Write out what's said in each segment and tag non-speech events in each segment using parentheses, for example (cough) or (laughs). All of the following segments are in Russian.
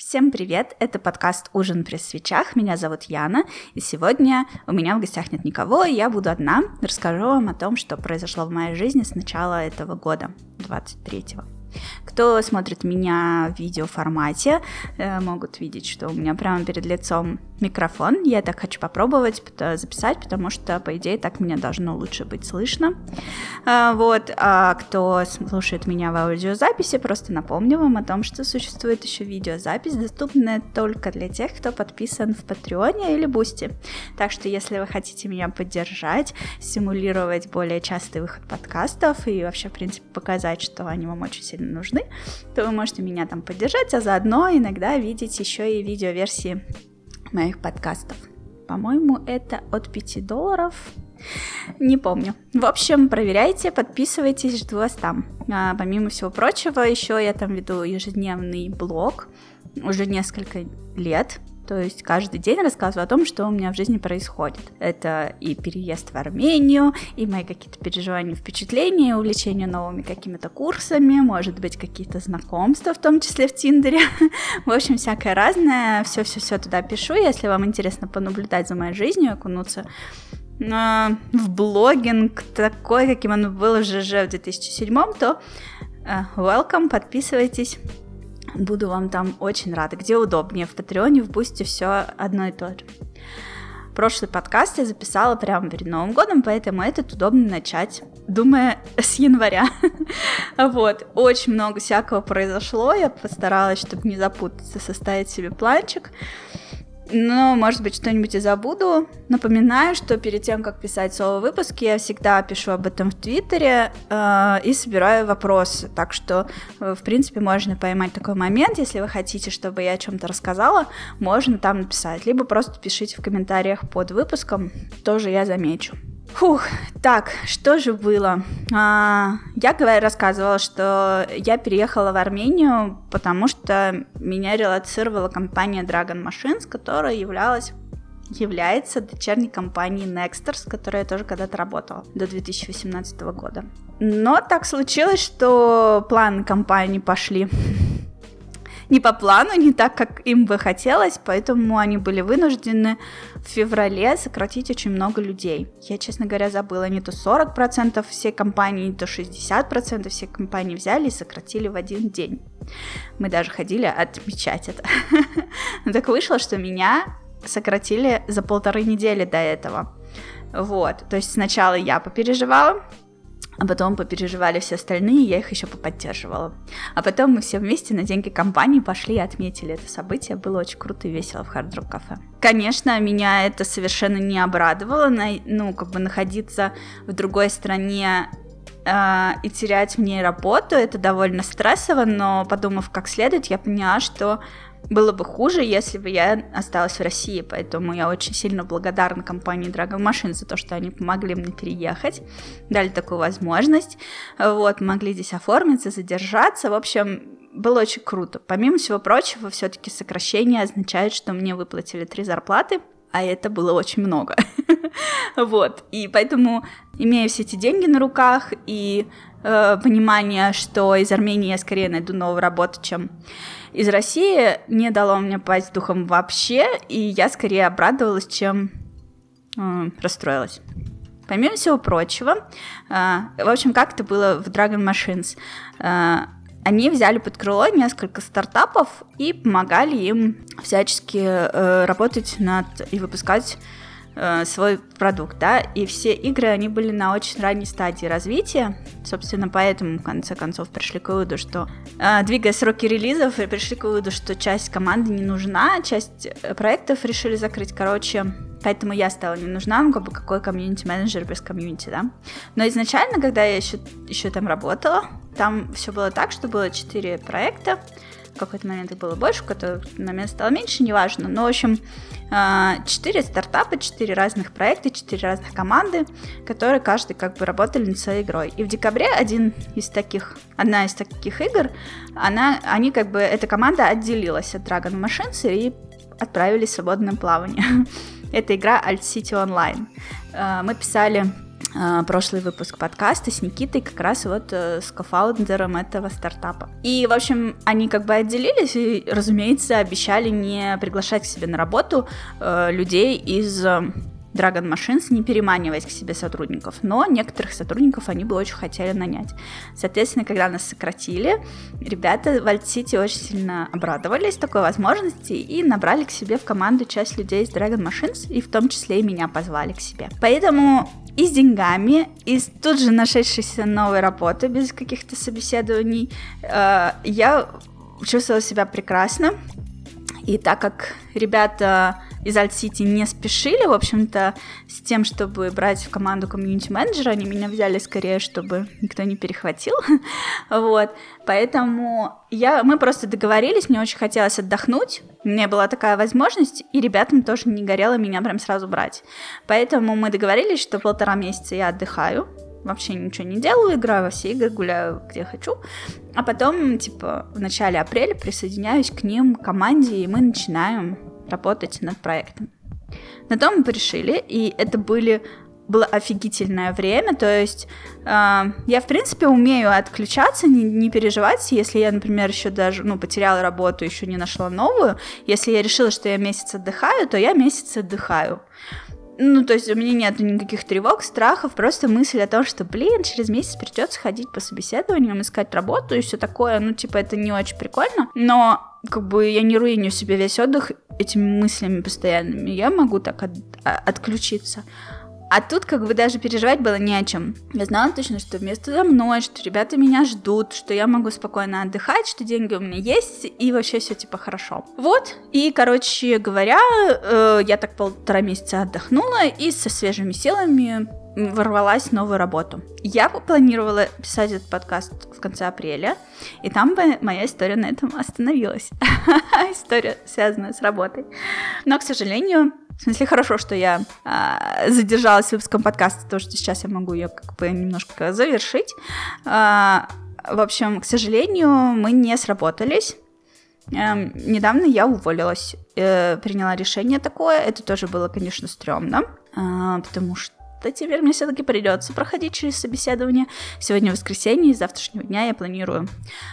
Всем привет! Это подкаст «Ужин при свечах». Меня зовут Яна, и сегодня у меня в гостях нет никого, и я буду одна. Расскажу вам о том, что произошло в моей жизни с начала этого года, 23-го. Кто смотрит меня в видеоформате, э, могут видеть, что у меня прямо перед лицом микрофон. Я так хочу попробовать записать, потому что, по идее, так меня должно лучше быть слышно. А, вот, а кто слушает меня в аудиозаписи, просто напомню вам о том, что существует еще видеозапись, доступная только для тех, кто подписан в Патреоне или Бусти. Так что, если вы хотите меня поддержать, стимулировать более частый выход подкастов и вообще, в принципе, показать, что они вам очень сильно нужны, то вы можете меня там поддержать, а заодно иногда видеть еще и видеоверсии моих подкастов. По-моему, это от 5 долларов. Не помню. В общем, проверяйте, подписывайтесь, жду вас там. А, помимо всего прочего, еще я там веду ежедневный блог уже несколько лет. То есть каждый день рассказываю о том, что у меня в жизни происходит. Это и переезд в Армению, и мои какие-то переживания, впечатления, увлечение новыми какими-то курсами, может быть, какие-то знакомства, в том числе в Тиндере. (laughs) в общем, всякое разное. Все-все-все туда пишу. Если вам интересно понаблюдать за моей жизнью, окунуться в блогинг такой, каким он был уже в 2007, то uh, welcome, подписывайтесь. Буду вам там очень рада. Где удобнее, в Патреоне, в Бусте, все одно и то же. Прошлый подкаст я записала прямо перед Новым годом, поэтому этот удобно начать, думая (laughs) с января. (laughs) вот, очень много всякого произошло, я постаралась, чтобы не запутаться, составить себе планчик. Но, может быть, что-нибудь и забуду. Напоминаю, что перед тем, как писать соло-выпуски, я всегда пишу об этом в Твиттере э, и собираю вопросы. Так что, э, в принципе, можно поймать такой момент. Если вы хотите, чтобы я о чем-то рассказала, можно там написать. Либо просто пишите в комментариях под выпуском, тоже я замечу. Фух, так, что же было? А, я говоря, рассказывала, что я переехала в Армению, потому что меня релацировала компания Dragon Machines, которая являлась является дочерней компанией Nexters, с которой я тоже когда-то работала до 2018 года. Но так случилось, что планы компании пошли не по плану, не так, как им бы хотелось, поэтому они были вынуждены в феврале сократить очень много людей. Я, честно говоря, забыла, не то 40% всей компании, не то 60% всей компании взяли и сократили в один день. Мы даже ходили отмечать это. (laughs) Так вышло, что меня сократили за полторы недели до этого. Вот, то есть сначала я попереживала, а потом попереживали все остальные, я их еще поподдерживала. А потом мы все вместе на деньги компании пошли и отметили это событие. Было очень круто и весело в Хард Рок Кафе. Конечно, меня это совершенно не обрадовало, ну, как бы находиться в другой стране э, и терять в ней работу, это довольно стрессово, но подумав как следует, я поняла, что было бы хуже, если бы я осталась в России, поэтому я очень сильно благодарна компании Dragon Machine за то, что они помогли мне переехать, дали такую возможность, вот, могли здесь оформиться, задержаться, в общем, было очень круто. Помимо всего прочего, все-таки сокращение означает, что мне выплатили три зарплаты, а это было очень много. (laughs) вот, и поэтому, имея все эти деньги на руках и э, понимание, что из Армении я скорее найду новую работу, чем из России не дало мне пасть духом вообще, и я скорее обрадовалась, чем э, расстроилась. Помимо всего прочего, э, в общем, как это было в Dragon Machines, э, они взяли под крыло несколько стартапов и помогали им всячески э, работать над и выпускать Э, свой продукт, да, и все игры, они были на очень ранней стадии развития, собственно, поэтому, в конце концов, пришли к выводу, что, э, двигая сроки релизов, пришли к выводу, что часть команды не нужна, часть э, проектов решили закрыть, короче, поэтому я стала не нужна, ну, как бы, какой комьюнити-менеджер без комьюнити, да, но изначально, когда я еще, еще там работала, там все было так, что было четыре проекта, в какой-то момент их было больше, в какой-то момент стало меньше, неважно. Но, в общем, четыре стартапа, четыре разных проекта, четыре разных команды, которые каждый как бы работали над своей игрой. И в декабре один из таких, одна из таких игр, она, они как бы, эта команда отделилась от Dragon Machines и отправились в свободное плавание. (laughs) Это игра Alt City Online. А, мы писали прошлый выпуск подкаста с Никитой, как раз вот э, с кофаундером этого стартапа. И, в общем, они как бы отделились и, разумеется, обещали не приглашать к себе на работу э, людей из Dragon Machines, не переманиваясь к себе сотрудников, но некоторых сотрудников они бы очень хотели нанять. Соответственно, когда нас сократили, ребята в Альт-Сити очень сильно обрадовались такой возможности и набрали к себе в команду часть людей из Dragon Machines, и в том числе и меня позвали к себе. Поэтому и с деньгами, и с тут же нашедшейся новой работы, без каких-то собеседований, э, я чувствовала себя прекрасно. И так как ребята из Alt-City не спешили, в общем-то, с тем, чтобы брать в команду комьюнити-менеджера, они меня взяли скорее, чтобы никто не перехватил, (laughs) вот, поэтому я, мы просто договорились, мне очень хотелось отдохнуть, у меня была такая возможность, и ребятам тоже не горело меня прям сразу брать, поэтому мы договорились, что полтора месяца я отдыхаю, вообще ничего не делаю, играю во все игры, гуляю где хочу. А потом, типа, в начале апреля присоединяюсь к ним, к команде, и мы начинаем работать над проектом. На том мы порешили, и это были было офигительное время, то есть э, я, в принципе, умею отключаться, не, не переживать, если я, например, еще даже, ну, потеряла работу, еще не нашла новую, если я решила, что я месяц отдыхаю, то я месяц отдыхаю. Ну, то есть у меня нет никаких тревог, страхов, просто мысль о том, что, блин, через месяц придется ходить по собеседованиям, искать работу и все такое, ну, типа, это не очень прикольно, но как бы я не руиню себе весь отдых этими мыслями постоянными, я могу так от, а, отключиться. А тут как бы даже переживать было не о чем. Я знала точно, что вместо за мной, что ребята меня ждут, что я могу спокойно отдыхать, что деньги у меня есть, и вообще все типа хорошо. Вот, и, короче говоря, э, я так полтора месяца отдохнула и со свежими силами ворвалась в новую работу. Я планировала писать этот подкаст в конце апреля, и там бы моя история на этом остановилась. (laughs) история, связанная с работой. Но, к сожалению, в смысле, хорошо, что я а, задержалась с выпуском подкаста, потому что сейчас я могу ее как бы немножко завершить. А, в общем, к сожалению, мы не сработались. Эм, недавно я уволилась, э, приняла решение такое. Это тоже было, конечно, стрёмно, э, потому что то теперь мне все-таки придется проходить через собеседование. Сегодня воскресенье, и завтрашнего дня я планирую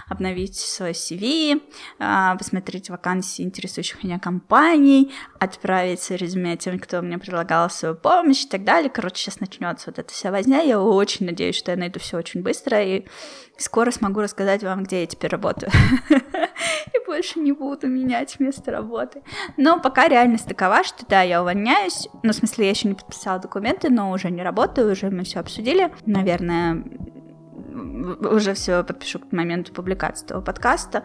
обновить свой CV, а, посмотреть вакансии интересующих меня компаний, отправить резюме тем, кто мне предлагал свою помощь и так далее. Короче, сейчас начнется вот эта вся возня. Я очень надеюсь, что я найду все очень быстро и скоро смогу рассказать вам, где я теперь работаю. (laughs) И больше не буду менять место работы. Но пока реальность такова, что да, я увольняюсь. Ну, в смысле, я еще не подписала документы, но уже не работаю, уже мы все обсудили. Наверное, уже все подпишу к моменту публикации этого подкаста.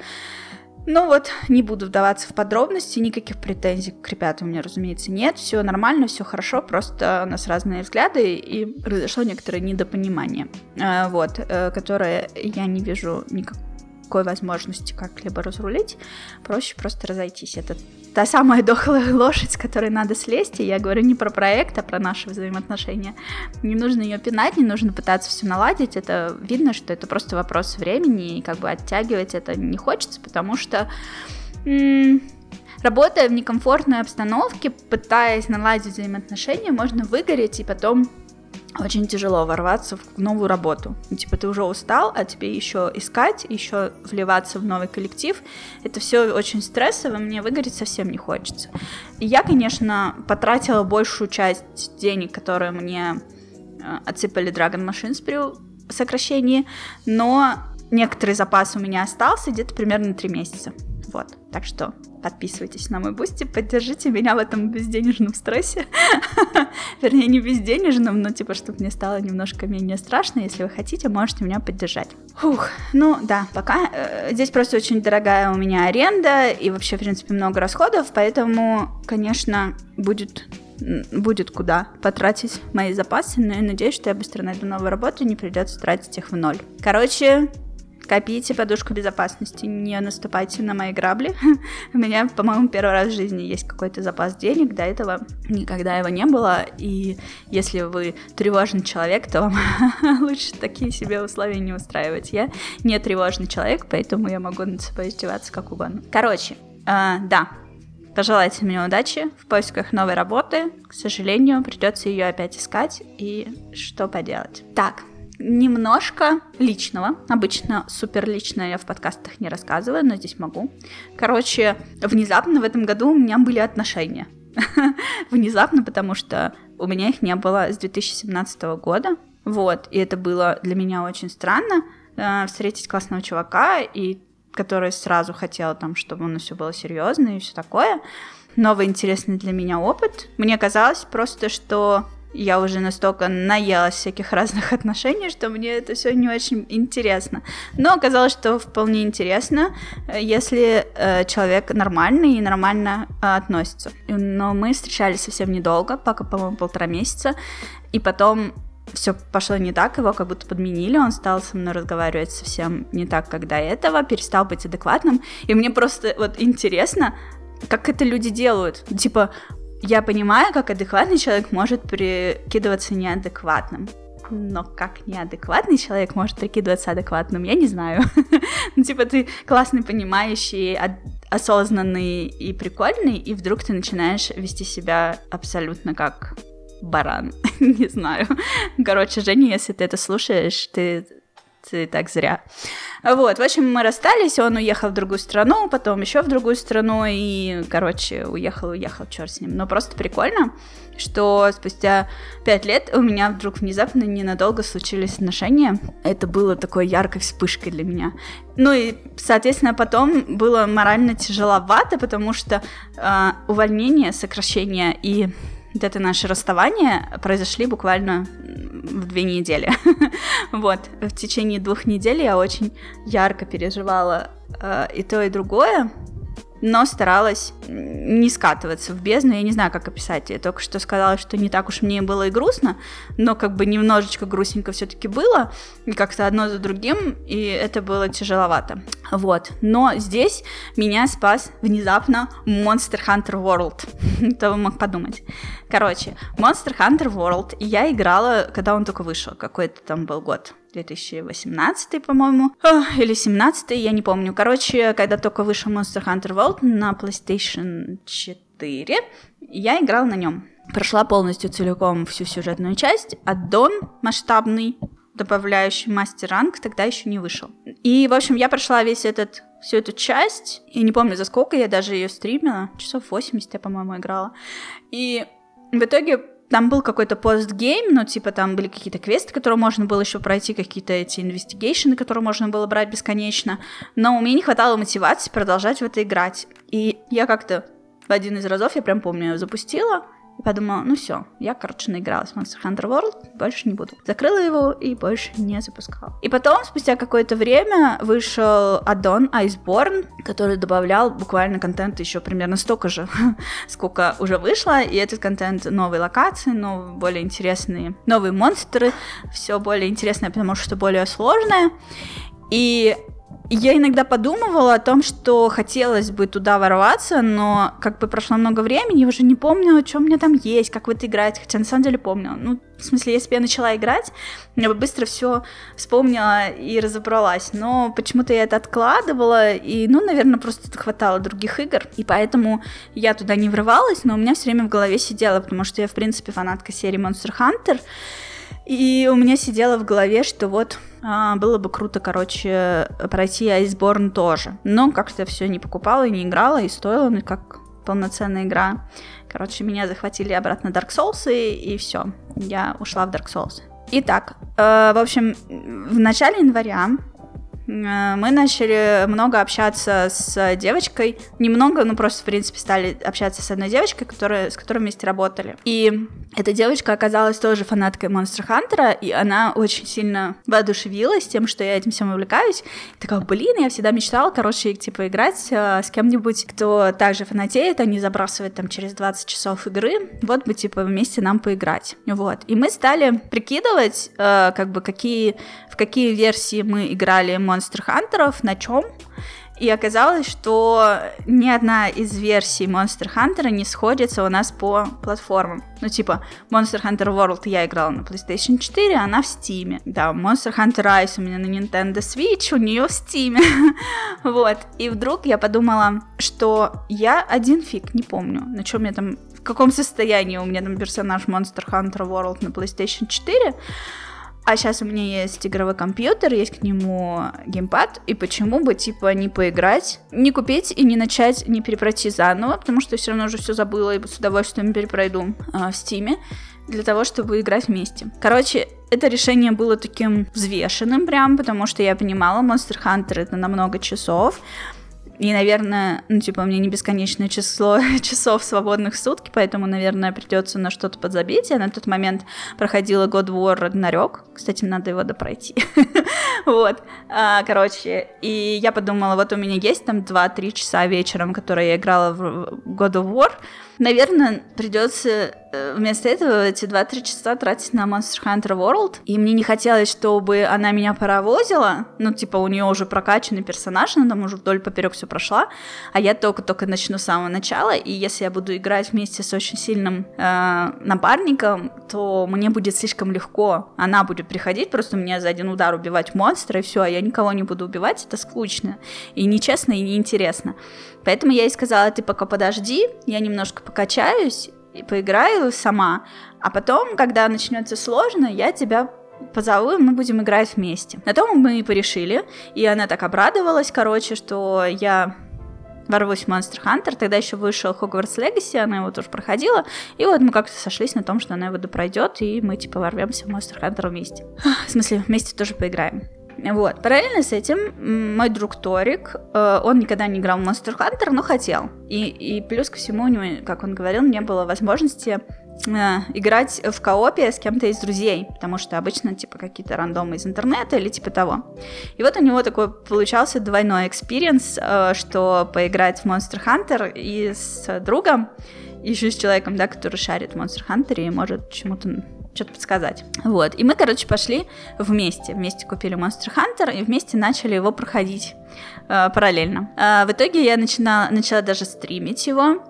Ну вот, не буду вдаваться в подробности, никаких претензий к ребятам у меня, разумеется, нет. Все нормально, все хорошо, просто у нас разные взгляды, и произошло некоторое недопонимание, э, вот, э, которое я не вижу никак никакой возможности как-либо разрулить, проще просто разойтись. Это та самая дохлая (laughs) лошадь, с которой надо слезть, и я говорю не про проект, а про наши взаимоотношения. Не нужно ее пинать, не нужно пытаться все наладить, это видно, что это просто вопрос времени, и как бы оттягивать это не хочется, потому что м- работая в некомфортной обстановке, пытаясь наладить взаимоотношения, можно выгореть и потом очень тяжело ворваться в новую работу. Ну, типа ты уже устал, а тебе еще искать, еще вливаться в новый коллектив. Это все очень стрессово, мне выгореть совсем не хочется. И я, конечно, потратила большую часть денег, которые мне э, отсыпали Dragon Machines при сокращении, но некоторый запас у меня остался где-то примерно 3 месяца. Вот, так что подписывайтесь на мой бусти, поддержите меня в этом безденежном стрессе. (laughs) Вернее, не безденежном, но типа, чтобы мне стало немножко менее страшно. Если вы хотите, можете меня поддержать. Фух, ну да, пока. Э, здесь просто очень дорогая у меня аренда и вообще, в принципе, много расходов, поэтому, конечно, будет будет куда потратить мои запасы, но я надеюсь, что я быстро найду новую работу и не придется тратить их в ноль. Короче, Копите подушку безопасности, не наступайте на мои грабли. (laughs) У меня, по-моему, первый раз в жизни есть какой-то запас денег, до этого никогда его не было, и если вы тревожный человек, то вам (laughs) лучше такие себе условия не устраивать. Я не тревожный человек, поэтому я могу над собой издеваться как угодно. Короче, э, да, Пожелайте мне удачи в поисках новой работы. К сожалению, придется ее опять искать. И что поделать? Так, немножко личного. Обычно супер личное я в подкастах не рассказываю, но здесь могу. Короче, внезапно в этом году у меня были отношения. (laughs) Внезапно, потому что у меня их не было с 2017 года. Вот, и это было для меня очень странно э, встретить классного чувака, и который сразу хотел там, чтобы у нас все было серьезно и все такое. Новый интересный для меня опыт. Мне казалось просто, что я уже настолько наелась всяких разных (laughs) отношений, что мне это все не очень интересно. Но оказалось, что вполне интересно, э, если э, человек нормальный и нормально э, относится. Но мы встречались совсем недолго, пока, по-моему, полтора месяца, и потом все пошло не так, его как будто подменили, он стал со мной разговаривать совсем не так, как до этого, перестал быть адекватным, и мне просто вот интересно, как это люди делают. Типа, я понимаю, как адекватный человек может прикидываться неадекватным. Но как неадекватный человек может прикидываться адекватным, я не знаю. (laughs) ну, типа, ты классный, понимающий, осознанный и прикольный, и вдруг ты начинаешь вести себя абсолютно как баран. (laughs) не знаю. Короче, Женя, если ты это слушаешь, ты ты так зря. Вот, в общем, мы расстались, он уехал в другую страну, потом еще в другую страну, и, короче, уехал, уехал, черт с ним. Но просто прикольно, что спустя пять лет у меня вдруг внезапно ненадолго случились отношения. Это было такой яркой вспышкой для меня. Ну и, соответственно, потом было морально тяжеловато, потому что э, увольнение, сокращение и вот это наше расставание произошли буквально в две недели. (laughs) вот, в течение двух недель я очень ярко переживала э, и то, и другое но старалась не скатываться в бездну. Я не знаю, как описать. Я только что сказала, что не так уж мне было и грустно, но как бы немножечко грустненько все-таки было, и как-то одно за другим, и это было тяжеловато. Вот. Но здесь меня спас внезапно Monster Hunter World. (laughs) Кто мог подумать. Короче, Monster Hunter World я играла, когда он только вышел, какой-то там был год. 2018, по-моему, или 17, я не помню. Короче, когда только вышел Monster Hunter World на PlayStation 4, я играла на нем. Прошла полностью целиком всю сюжетную часть. Аддон масштабный, добавляющий мастер ранг, тогда еще не вышел. И, в общем, я прошла весь этот всю эту часть, и не помню за сколько, я даже ее стримила, часов 80 я, по-моему, играла. И в итоге там был какой-то постгейм, ну, типа, там были какие-то квесты, которые можно было еще пройти, какие-то эти инвестигейшены, которые можно было брать бесконечно. Но у меня не хватало мотивации продолжать в это играть. И я как-то в один из разов, я прям помню, запустила, и подумала, ну все, я, короче, наигралась в Monster Hunter World, больше не буду. Закрыла его и больше не запускала. И потом, спустя какое-то время, вышел аддон Iceborne, который добавлял буквально контент еще примерно столько же, (laughs) сколько уже вышло, и этот контент новые локации, новые, более интересные, новые монстры, все более интересное, потому что более сложное. И я иногда подумывала о том, что хотелось бы туда ворваться, но как бы прошло много времени, я уже не помню, что у меня там есть, как в это играть, хотя на самом деле помню. Ну, в смысле, если бы я начала играть, я бы быстро все вспомнила и разобралась, но почему-то я это откладывала, и, ну, наверное, просто хватало других игр, и поэтому я туда не врывалась, но у меня все время в голове сидело, потому что я, в принципе, фанатка серии Monster Hunter, и у меня сидело в голове, что вот было бы круто, короче, пройти Iceborne тоже. Но как-то все не покупала и не играла, и стоило ну, как полноценная игра. Короче, меня захватили обратно Dark Souls, и, и все. Я ушла в Dark Souls. Итак, э, в общем, в начале января Э, мы начали много общаться с девочкой, немного, ну просто, в принципе, стали общаться с одной девочкой, которая, с которой вместе работали. И эта девочка оказалась тоже фанаткой Monster Hunter, и она очень сильно воодушевилась тем, что я этим всем увлекаюсь. И такая, блин, я всегда мечтала, короче, типа, играть э, с кем-нибудь, кто также фанатеет, а не забрасывает там через 20 часов игры, вот бы, типа, вместе нам поиграть. Вот. И мы стали прикидывать, э, как бы, какие, в какие версии мы играли Monster Хантеров, на чем. И оказалось, что ни одна из версий Monster Hunter не сходится у нас по платформам. Ну, типа, Monster Hunter World я играла на PlayStation 4, она в Steam. Да, Monster Hunter Rise у меня на Nintendo Switch, у нее в Steam. (laughs) вот. И вдруг я подумала, что я один фиг не помню, на чем я там, в каком состоянии у меня там персонаж Monster Hunter World на PlayStation 4. А сейчас у меня есть игровой компьютер, есть к нему геймпад, и почему бы, типа, не поиграть, не купить и не начать, не перепройти заново, потому что все равно уже все забыла и с удовольствием перепройду э, в Стиме, для того, чтобы играть вместе. Короче, это решение было таким взвешенным прям, потому что я понимала, Monster Hunter это на много часов, и, наверное, ну, типа, у меня не бесконечное число (laughs) часов свободных в сутки, поэтому, наверное, придется на что-то подзабить. Я на тот момент проходила God War Ragnarok. Кстати, надо его допройти. (laughs) вот. А, короче, и я подумала, вот у меня есть там 2-3 часа вечером, которые я играла в God of War, Наверное, придется э, вместо этого эти 2-3 часа тратить на Monster Hunter World. И мне не хотелось, чтобы она меня паровозила. Ну, типа, у нее уже прокачанный персонаж, она там уже вдоль поперек все прошла. А я только-только начну с самого начала. И если я буду играть вместе с очень сильным э, напарником, то мне будет слишком легко. Она будет приходить, просто мне за один удар убивать монстра, и все, а я никого не буду убивать. Это скучно. И нечестно, и неинтересно. Поэтому я ей сказала, ты пока подожди, я немножко покачаюсь и поиграю сама, а потом, когда начнется сложно, я тебя позову, и мы будем играть вместе. На том мы и порешили, и она так обрадовалась, короче, что я ворвусь в Monster Hunter, тогда еще вышел Hogwarts Legacy, она его тоже проходила, и вот мы как-то сошлись на том, что она его допройдет, и мы типа ворвемся в Monster Hunter вместе. В смысле, вместе тоже поиграем. Вот. Параллельно с этим мой друг Торик, э, он никогда не играл в Monster Hunter, но хотел. И, и плюс ко всему у него, как он говорил, не было возможности э, играть в коопе с кем-то из друзей, потому что обычно типа какие-то рандомы из интернета или типа того. И вот у него такой получался двойной experience, э, что поиграть в Monster Hunter и с другом, еще с человеком, да, который шарит в Monster Hunter и может чему-то что-то подсказать. Вот. И мы, короче, пошли вместе. Вместе купили Monster Hunter и вместе начали его проходить э, параллельно. Э, в итоге я начинала, начала даже стримить его.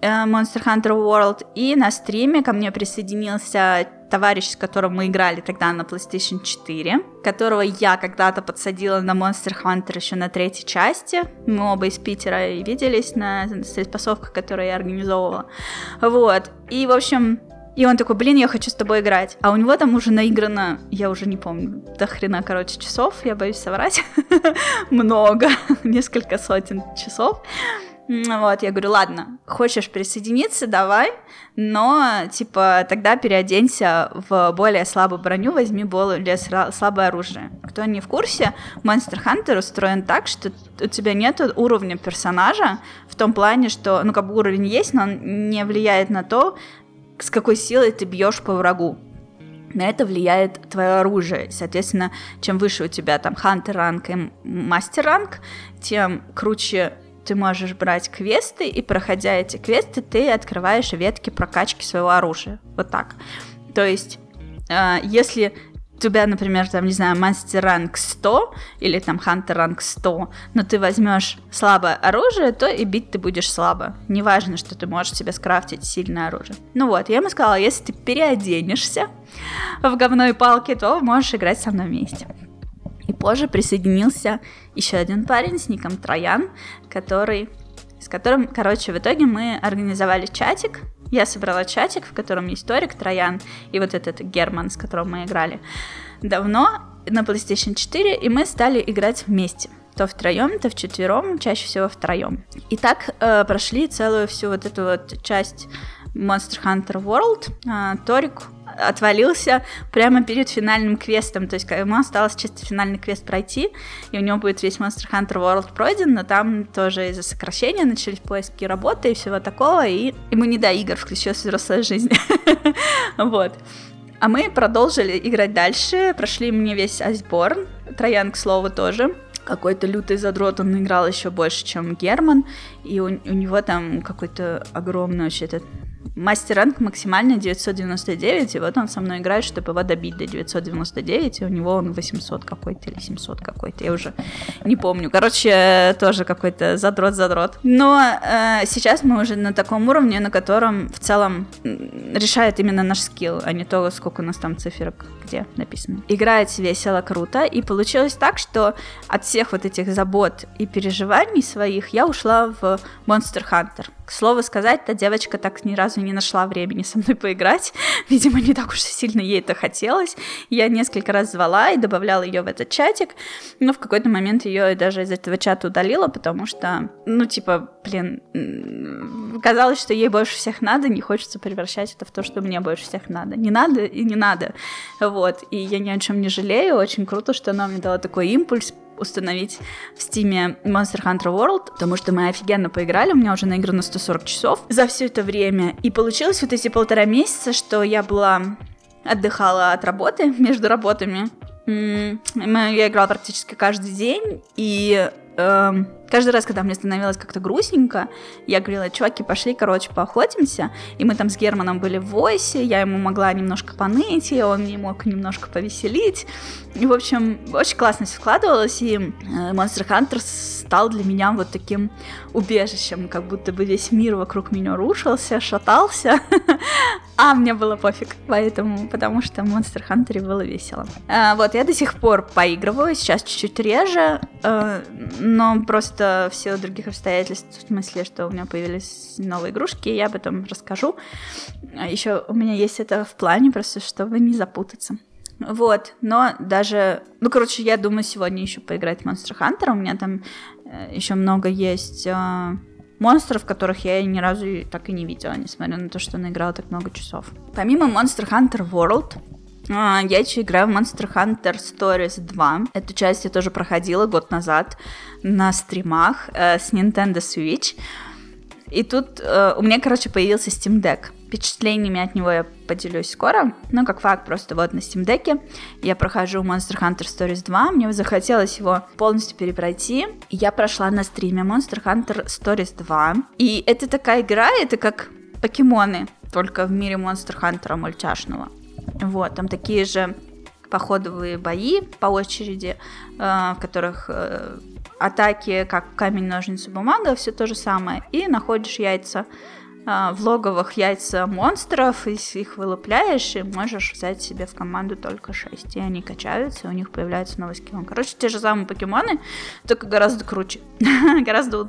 Э, Monster Hunter World, и на стриме ко мне присоединился товарищ, с которым мы играли тогда на PlayStation 4, которого я когда-то подсадила на Monster Hunter еще на третьей части. Мы оба из Питера и виделись на спасовках, которые я организовывала. Вот. И, в общем, и он такой, блин, я хочу с тобой играть. А у него там уже наиграно, я уже не помню, до хрена, короче, часов, я боюсь соврать. (laughs) Много, (laughs) несколько сотен часов. Вот, я говорю, ладно, хочешь присоединиться, давай, но, типа, тогда переоденься в более слабую броню, возьми более слабое оружие. Кто не в курсе, Monster Hunter устроен так, что у тебя нет уровня персонажа, в том плане, что, ну, как бы уровень есть, но он не влияет на то, с какой силой ты бьешь по врагу. На это влияет твое оружие. Соответственно, чем выше у тебя там хантер ранг и мастер ранг, тем круче ты можешь брать квесты, и проходя эти квесты, ты открываешь ветки прокачки своего оружия. Вот так. То есть, э, если тебя, например, там, не знаю, мастер ранг 100 или там хантер ранг 100, но ты возьмешь слабое оружие, то и бить ты будешь слабо. Неважно, что ты можешь себе скрафтить сильное оружие. Ну вот, я ему сказала, если ты переоденешься в говной палке, то можешь играть со мной вместе. И позже присоединился еще один парень с ником Троян, который с которым, короче, в итоге мы организовали чатик, я собрала чатик, в котором есть Торик, Троян и вот этот Герман, с которым мы играли давно на PlayStation 4, и мы стали играть вместе. То втроем, то вчетвером, чаще всего втроем. И так э, прошли целую всю вот эту вот часть Monster Hunter World. Э, Торик отвалился прямо перед финальным квестом. То есть ему осталось чисто финальный квест пройти, и у него будет весь Monster Hunter World пройден, но там тоже из-за сокращения начались поиски работы и всего такого, и ему не до игр включилась взрослая жизнь. (laughs) Вот. А мы продолжили играть дальше, прошли мне весь Айсборн, Троян, к слову, тоже какой-то лютый задрот, он играл еще больше, чем Герман, и у, у него там какой-то огромный вообще этот мастер ранг максимально 999, и вот он со мной играет, чтобы его добить до 999, и у него он 800 какой-то или 700 какой-то, я уже не помню. Короче, тоже какой-то задрот-задрот. Но э, сейчас мы уже на таком уровне, на котором в целом решает именно наш скилл, а не то, сколько у нас там циферок где написано. Играет весело, круто, и получилось так, что от всех вот этих забот и переживаний своих я ушла в Monster Hunter. К слову сказать, та девочка так ни разу не нашла времени со мной поиграть. (laughs) Видимо, не так уж сильно ей это хотелось. Я несколько раз звала и добавляла ее в этот чатик, но в какой-то момент ее даже из этого чата удалила, потому что, ну, типа, блин, казалось, что ей больше всех надо, не хочется превращать это в то, что мне больше всех надо. Не надо и не надо. Вот. И я ни о чем не жалею. Очень круто, что она мне дала такой импульс установить в стиме Monster Hunter World, потому что мы офигенно поиграли, у меня уже наиграно 140 часов за все это время. И получилось вот эти полтора месяца, что я была отдыхала от работы (laughs) между работами. Я играла практически каждый день, и эм, каждый раз, когда мне становилось как-то грустненько, я говорила, чуваки, пошли, короче, поохотимся. И мы там с Германом были в войсе, я ему могла немножко поныть, и он мне мог немножко повеселить. И, в общем, очень классно все складывалось, и э, Monster Hunter стал для меня вот таким убежищем, как будто бы весь мир вокруг меня рушился, шатался, (laughs) а мне было пофиг, поэтому, потому что в Monster Hunter было весело. А, вот, я до сих пор поигрываю, сейчас чуть-чуть реже, э, но просто в силу других обстоятельств, в смысле, что у меня появились новые игрушки, я об этом расскажу. А Еще у меня есть это в плане, просто чтобы не запутаться. Вот, но даже... Ну, короче, я думаю сегодня еще поиграть в Monster Hunter. У меня там э, еще много есть э, монстров, которых я ни разу так и не видела, несмотря на то, что наиграла так много часов. Помимо Monster Hunter World, э, я еще играю в Monster Hunter Stories 2. Эту часть я тоже проходила год назад на стримах э, с Nintendo Switch. И тут э, у меня, короче, появился Steam Deck. Впечатлениями от него я поделюсь скоро. Но как факт, просто вот на Steam Deck я прохожу Monster Hunter Stories 2. Мне захотелось его полностью перепройти. Я прошла на стриме Monster Hunter Stories 2. И это такая игра, это как покемоны, только в мире Monster Hunter мультяшного. Вот, там такие же походовые бои по очереди, э, в которых э, атаки, как камень, ножницы, бумага, все то же самое. И находишь яйца в логовых яйца монстров, и их вылупляешь, и можешь взять себе в команду только 6. И они качаются, и у них появляется новый скилл. Короче, те же самые покемоны, только гораздо круче, (laughs) гораздо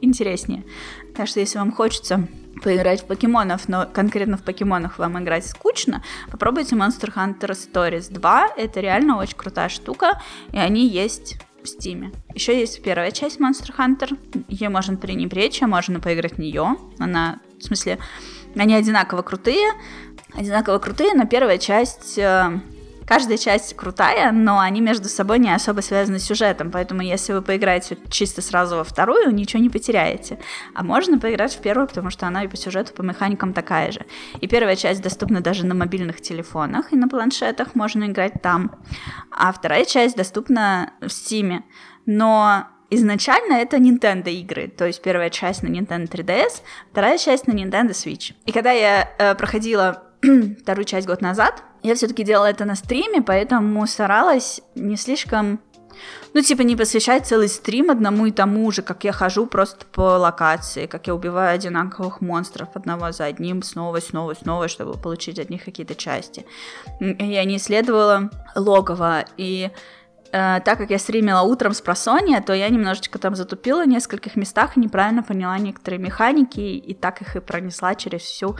интереснее. Так что если вам хочется поиграть в покемонов, но конкретно в покемонах вам играть скучно, попробуйте Monster Hunter Stories 2. Это реально очень крутая штука, и они есть в Стиме. Еще есть первая часть Monster Hunter. Ее можно пренебречь, а можно поиграть в нее. Она, в смысле, они одинаково крутые. Одинаково крутые, но первая часть э, Каждая часть крутая, но они между собой не особо связаны с сюжетом, поэтому если вы поиграете чисто сразу во вторую, ничего не потеряете. А можно поиграть в первую, потому что она и по сюжету, по механикам такая же. И первая часть доступна даже на мобильных телефонах и на планшетах, можно играть там. А вторая часть доступна в Steam. Но изначально это Nintendo игры, то есть первая часть на Nintendo 3DS, вторая часть на Nintendo Switch. И когда я э, проходила (clears throat) вторую часть год назад. Я все-таки делала это на стриме, поэтому старалась не слишком ну, типа, не посвящать целый стрим одному и тому же, как я хожу просто по локации, как я убиваю одинаковых монстров одного за одним, снова, снова, снова, чтобы получить от них какие-то части. Я не исследовала логово, и э, так как я стримила утром с просонья, то я немножечко там затупила в нескольких местах и неправильно поняла некоторые механики, и так их и пронесла через всю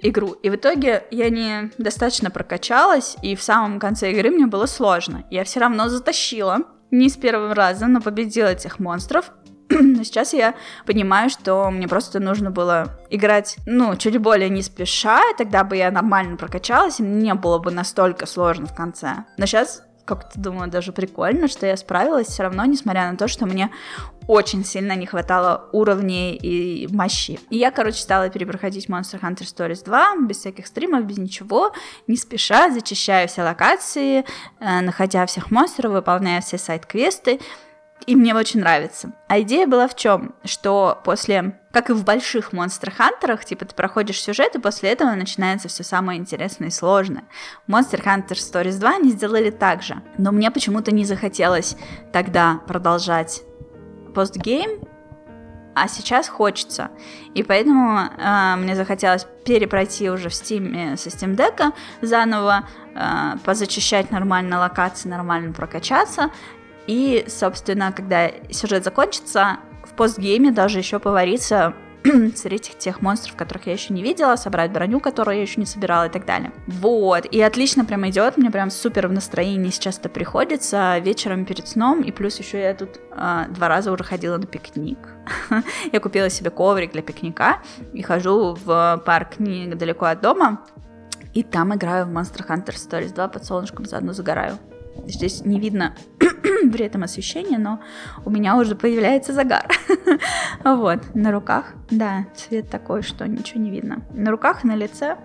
игру. И в итоге я не достаточно прокачалась, и в самом конце игры мне было сложно. Я все равно затащила, не с первого раза, но победила этих монстров. (clears throat) но сейчас я понимаю, что мне просто нужно было играть, ну, чуть более не спеша, и тогда бы я нормально прокачалась, и мне не было бы настолько сложно в конце. Но сейчас как-то думаю, даже прикольно, что я справилась все равно, несмотря на то, что мне очень сильно не хватало уровней и мощи. И я, короче, стала перепроходить Monster Hunter Stories 2 без всяких стримов, без ничего, не спеша, зачищая все локации, э, находя всех монстров, выполняя все сайт-квесты. И мне очень нравится. А идея была в чем? Что после, как и в больших Monster Hunter, типа ты проходишь сюжет, и после этого начинается все самое интересное и сложное. Monster Hunter Stories 2 они сделали так же. Но мне почему-то не захотелось тогда продолжать постгейм, а сейчас хочется. И поэтому э, мне захотелось перепройти уже в Steam со Steam Deck заново, э, позачищать нормально локации, нормально прокачаться. И, собственно, когда сюжет закончится, в постгейме даже еще повариться (clears throat) среди тех монстров, которых я еще не видела, собрать броню, которую я еще не собирала и так далее. Вот, и отлично прям идет, мне прям супер в настроении сейчас это приходится вечером перед сном, и плюс еще я тут а, два раза уже ходила на пикник. (laughs) я купила себе коврик для пикника и хожу в парк недалеко от дома, и там играю в Monster Hunter Stories 2 под солнышком, заодно загораю. Здесь не видно (clears throat) при этом освещение, но у меня уже появляется загар. (laughs) вот, на руках, да, цвет такой, что ничего не видно. На руках и на лице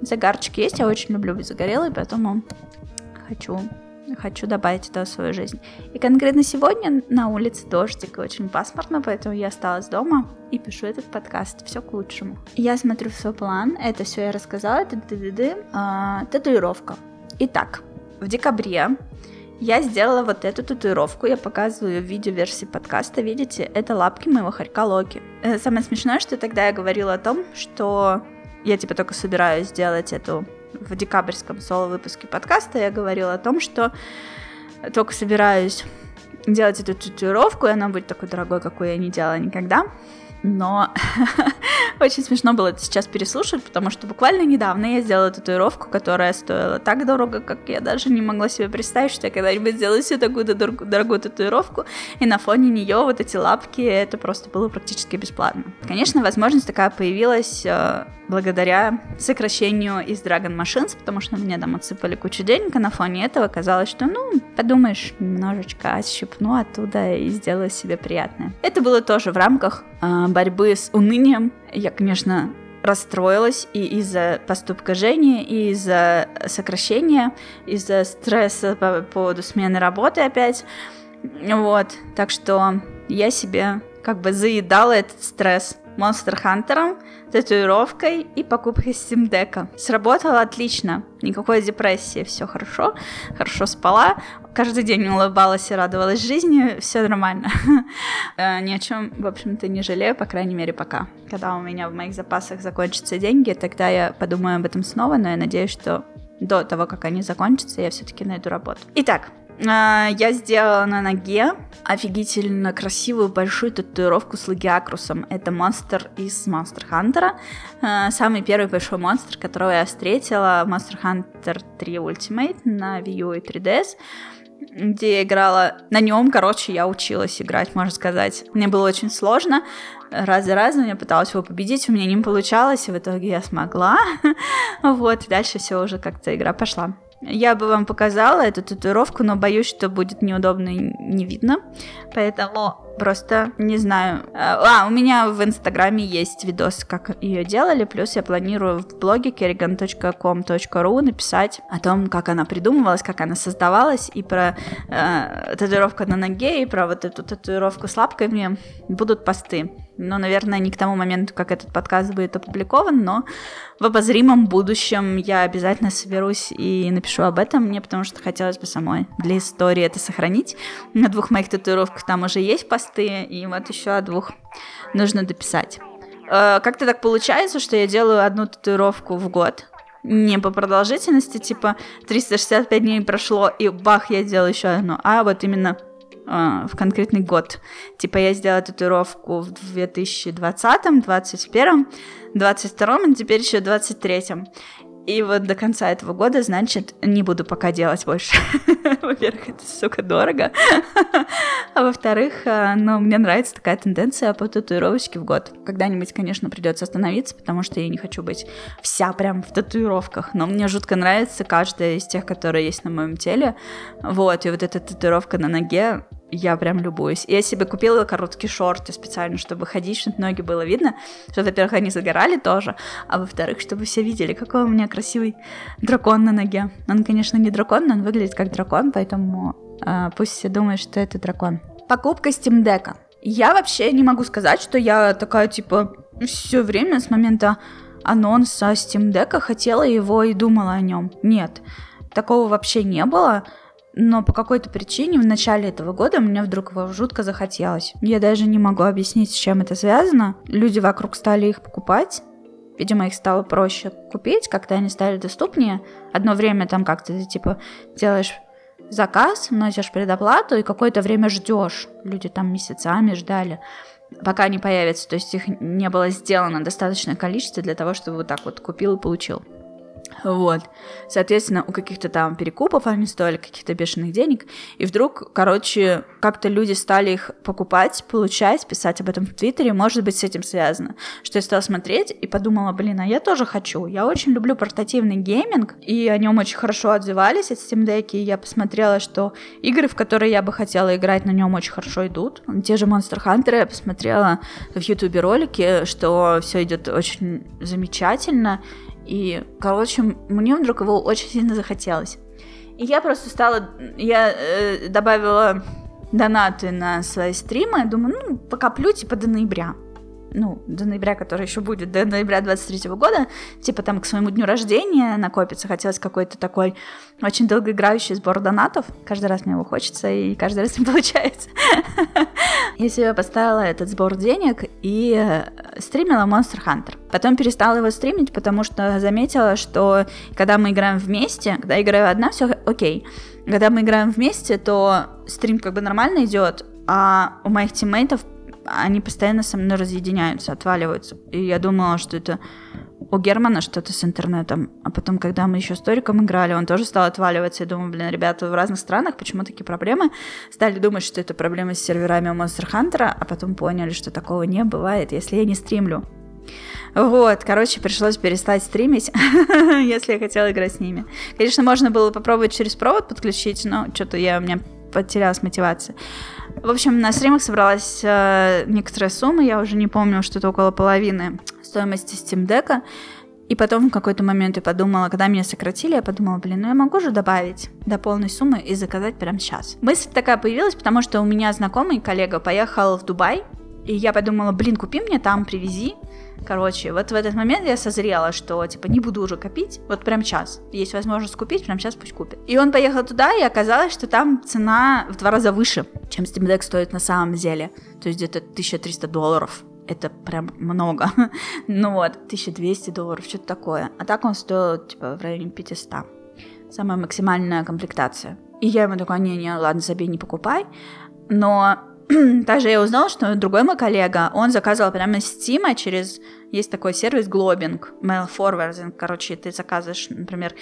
загарчик есть, я очень люблю быть загорелой, поэтому хочу хочу добавить это в свою жизнь. И конкретно сегодня на улице дождик, очень пасмурно, поэтому я осталась дома и пишу этот подкаст. Все к лучшему. Я смотрю в свой план, это все я рассказала, это ды -ды -ды, татуировка. Итак, в декабре я сделала вот эту татуировку, я показываю в видеоверсии подкаста, видите, это лапки моего хорька Локи. Э, самое смешное, что тогда я говорила о том, что я типа только собираюсь сделать эту в декабрьском соло-выпуске подкаста, я говорила о том, что только собираюсь делать эту татуировку, и она будет такой дорогой, какой я не делала никогда но (laughs) очень смешно было это сейчас переслушать, потому что буквально недавно я сделала татуировку, которая стоила так дорого, как я даже не могла себе представить, что я когда-нибудь сделаю себе такую дорогую, татуировку, и на фоне нее вот эти лапки, это просто было практически бесплатно. Конечно, возможность такая появилась э, благодаря сокращению из Dragon Machines, потому что мне там отсыпали кучу денег, а на фоне этого казалось, что, ну, подумаешь, немножечко отщипну оттуда и сделаю себе приятное. Это было тоже в рамках борьбы с унынием. Я, конечно, расстроилась и из-за поступка Жени, и из-за сокращения, из-за стресса по поводу смены работы опять. Вот, так что я себе как бы заедала этот стресс Monster Hunter, татуировкой и покупкой Deck. Сработало отлично, никакой депрессии, все хорошо, хорошо спала, каждый день улыбалась и радовалась жизни, все нормально. (laughs) Э, ни о чем, в общем-то, не жалею, по крайней мере, пока. Когда у меня в моих запасах закончатся деньги, тогда я подумаю об этом снова, но я надеюсь, что до того, как они закончатся, я все-таки найду работу. Итак, я сделала на ноге офигительно красивую большую татуировку с лагиакрусом. Это монстр из Monster Hunter. А, самый первый большой монстр, которого я встретила в Monster Hunter 3 Ultimate на Wii U и 3DS где я играла на нем, короче, я училась играть, можно сказать. Мне было очень сложно, раз за разом я пыталась его победить, у меня не получалось, и в итоге я смогла. (laughs) вот, и дальше все уже как-то игра пошла. Я бы вам показала эту татуировку, но боюсь, что будет неудобно и не видно. Поэтому просто не знаю. А, у меня в Инстаграме есть видос, как ее делали, плюс я планирую в блоге kerrigan.com.ru написать о том, как она придумывалась, как она создавалась, и про э, татуировку на ноге, и про вот эту татуировку с лапками будут посты. Но, наверное, не к тому моменту, как этот подкаст будет опубликован, но в обозримом будущем я обязательно соберусь и напишу об этом мне, потому что хотелось бы самой для истории это сохранить. На двух моих татуировках там уже есть посты, и вот еще о двух нужно дописать. Э, как-то так получается, что я делаю одну татуировку в год, не по продолжительности, типа 365 дней прошло, и бах, я делаю еще одну, а вот именно э, в конкретный год. Типа я сделала татуировку в 2020, 2021, 2022, и теперь еще 2023. И вот до конца этого года, значит, не буду пока делать больше. (laughs) Во-первых, это, сука, дорого. (laughs) а во-вторых, э, ну, мне нравится такая тенденция по татуировочке в год. Когда-нибудь, конечно, придется остановиться, потому что я не хочу быть вся прям в татуировках. Но мне жутко нравится каждая из тех, которые есть на моем теле. Вот, и вот эта татуировка на ноге, я прям любуюсь. Я себе купила короткие шорты специально, чтобы ходить, чтобы ноги было видно, что, во-первых, они загорали тоже, а во-вторых, чтобы все видели, какой у меня красивый дракон на ноге. Он, конечно, не дракон, но он выглядит как дракон, поэтому э, пусть все думают, что это дракон. Покупка Steam Deck. Я вообще не могу сказать, что я такая, типа, все время с момента анонса Steam Deck хотела его и думала о нем. Нет, такого вообще не было. Но по какой-то причине в начале этого года мне вдруг его жутко захотелось. Я даже не могу объяснить, с чем это связано. Люди вокруг стали их покупать. Видимо, их стало проще купить, как-то они стали доступнее. Одно время там как-то ты типа делаешь заказ, вносишь предоплату и какое-то время ждешь. Люди там месяцами ждали, пока они появятся. То есть их не было сделано достаточное количество для того, чтобы вот так вот купил и получил. Вот. Соответственно, у каких-то там перекупов они стоили каких-то бешеных денег. И вдруг, короче, как-то люди стали их покупать, получать, писать об этом в Твиттере. Может быть, с этим связано. Что я стала смотреть и подумала, блин, а я тоже хочу. Я очень люблю портативный гейминг, и о нем очень хорошо отзывались от Steam Deck. И я посмотрела, что игры, в которые я бы хотела играть, на нем очень хорошо идут. Те же Monster Hunter я посмотрела в YouTube ролики, что все идет очень замечательно. И, короче, мне вдруг его очень сильно захотелось. И я просто стала, я э, добавила донаты на свои стримы, думаю, ну, покоплю типа до ноября ну, до ноября, который еще будет, до ноября 23 года, типа там к своему дню рождения накопится, хотелось какой-то такой очень долгоиграющий сбор донатов. Каждый раз мне его хочется, и каждый раз (laughs) не получается. Я себе поставила этот сбор денег и э, стримила Monster Hunter. Потом перестала его стримить, потому что заметила, что когда мы играем вместе, когда я играю одна, все окей. Когда мы играем вместе, то стрим как бы нормально идет, а у моих тиммейтов они постоянно со мной разъединяются, отваливаются. И я думала, что это у Германа что-то с интернетом. А потом, когда мы еще с Ториком играли, он тоже стал отваливаться. Я думаю, блин, ребята в разных странах, почему такие проблемы? Стали думать, что это проблемы с серверами у Monster Hunter, а потом поняли, что такого не бывает, если я не стримлю. Вот, короче, пришлось перестать стримить, (laughs) если я хотела играть с ними. Конечно, можно было попробовать через провод подключить, но что-то я у меня потерялась мотивация. В общем, на стримах собралась э, некоторая сумма, я уже не помню, что-то около половины стоимости Steam Deck. И потом в какой-то момент я подумала, когда меня сократили, я подумала, блин, ну я могу же добавить до полной суммы и заказать прямо сейчас. Мысль такая появилась, потому что у меня знакомый коллега поехал в Дубай, и я подумала, блин, купи мне там, привези. Короче, вот в этот момент я созрела, что, типа, не буду уже копить, вот прям сейчас. Есть возможность купить, прям сейчас пусть купит. И он поехал туда, и оказалось, что там цена в два раза выше, чем Steam Deck стоит на самом деле. То есть где-то 1300 долларов. Это прям много. (laughs) ну вот, 1200 долларов, что-то такое. А так он стоил, типа, в районе 500. Самая максимальная комплектация. И я ему такой, не-не, ладно, забей, не покупай. Но (clears throat) также я узнала, что другой мой коллега, он заказывал прямо с Steam через... Есть такой сервис Globing, Mail Forwarding. Короче, ты заказываешь, например,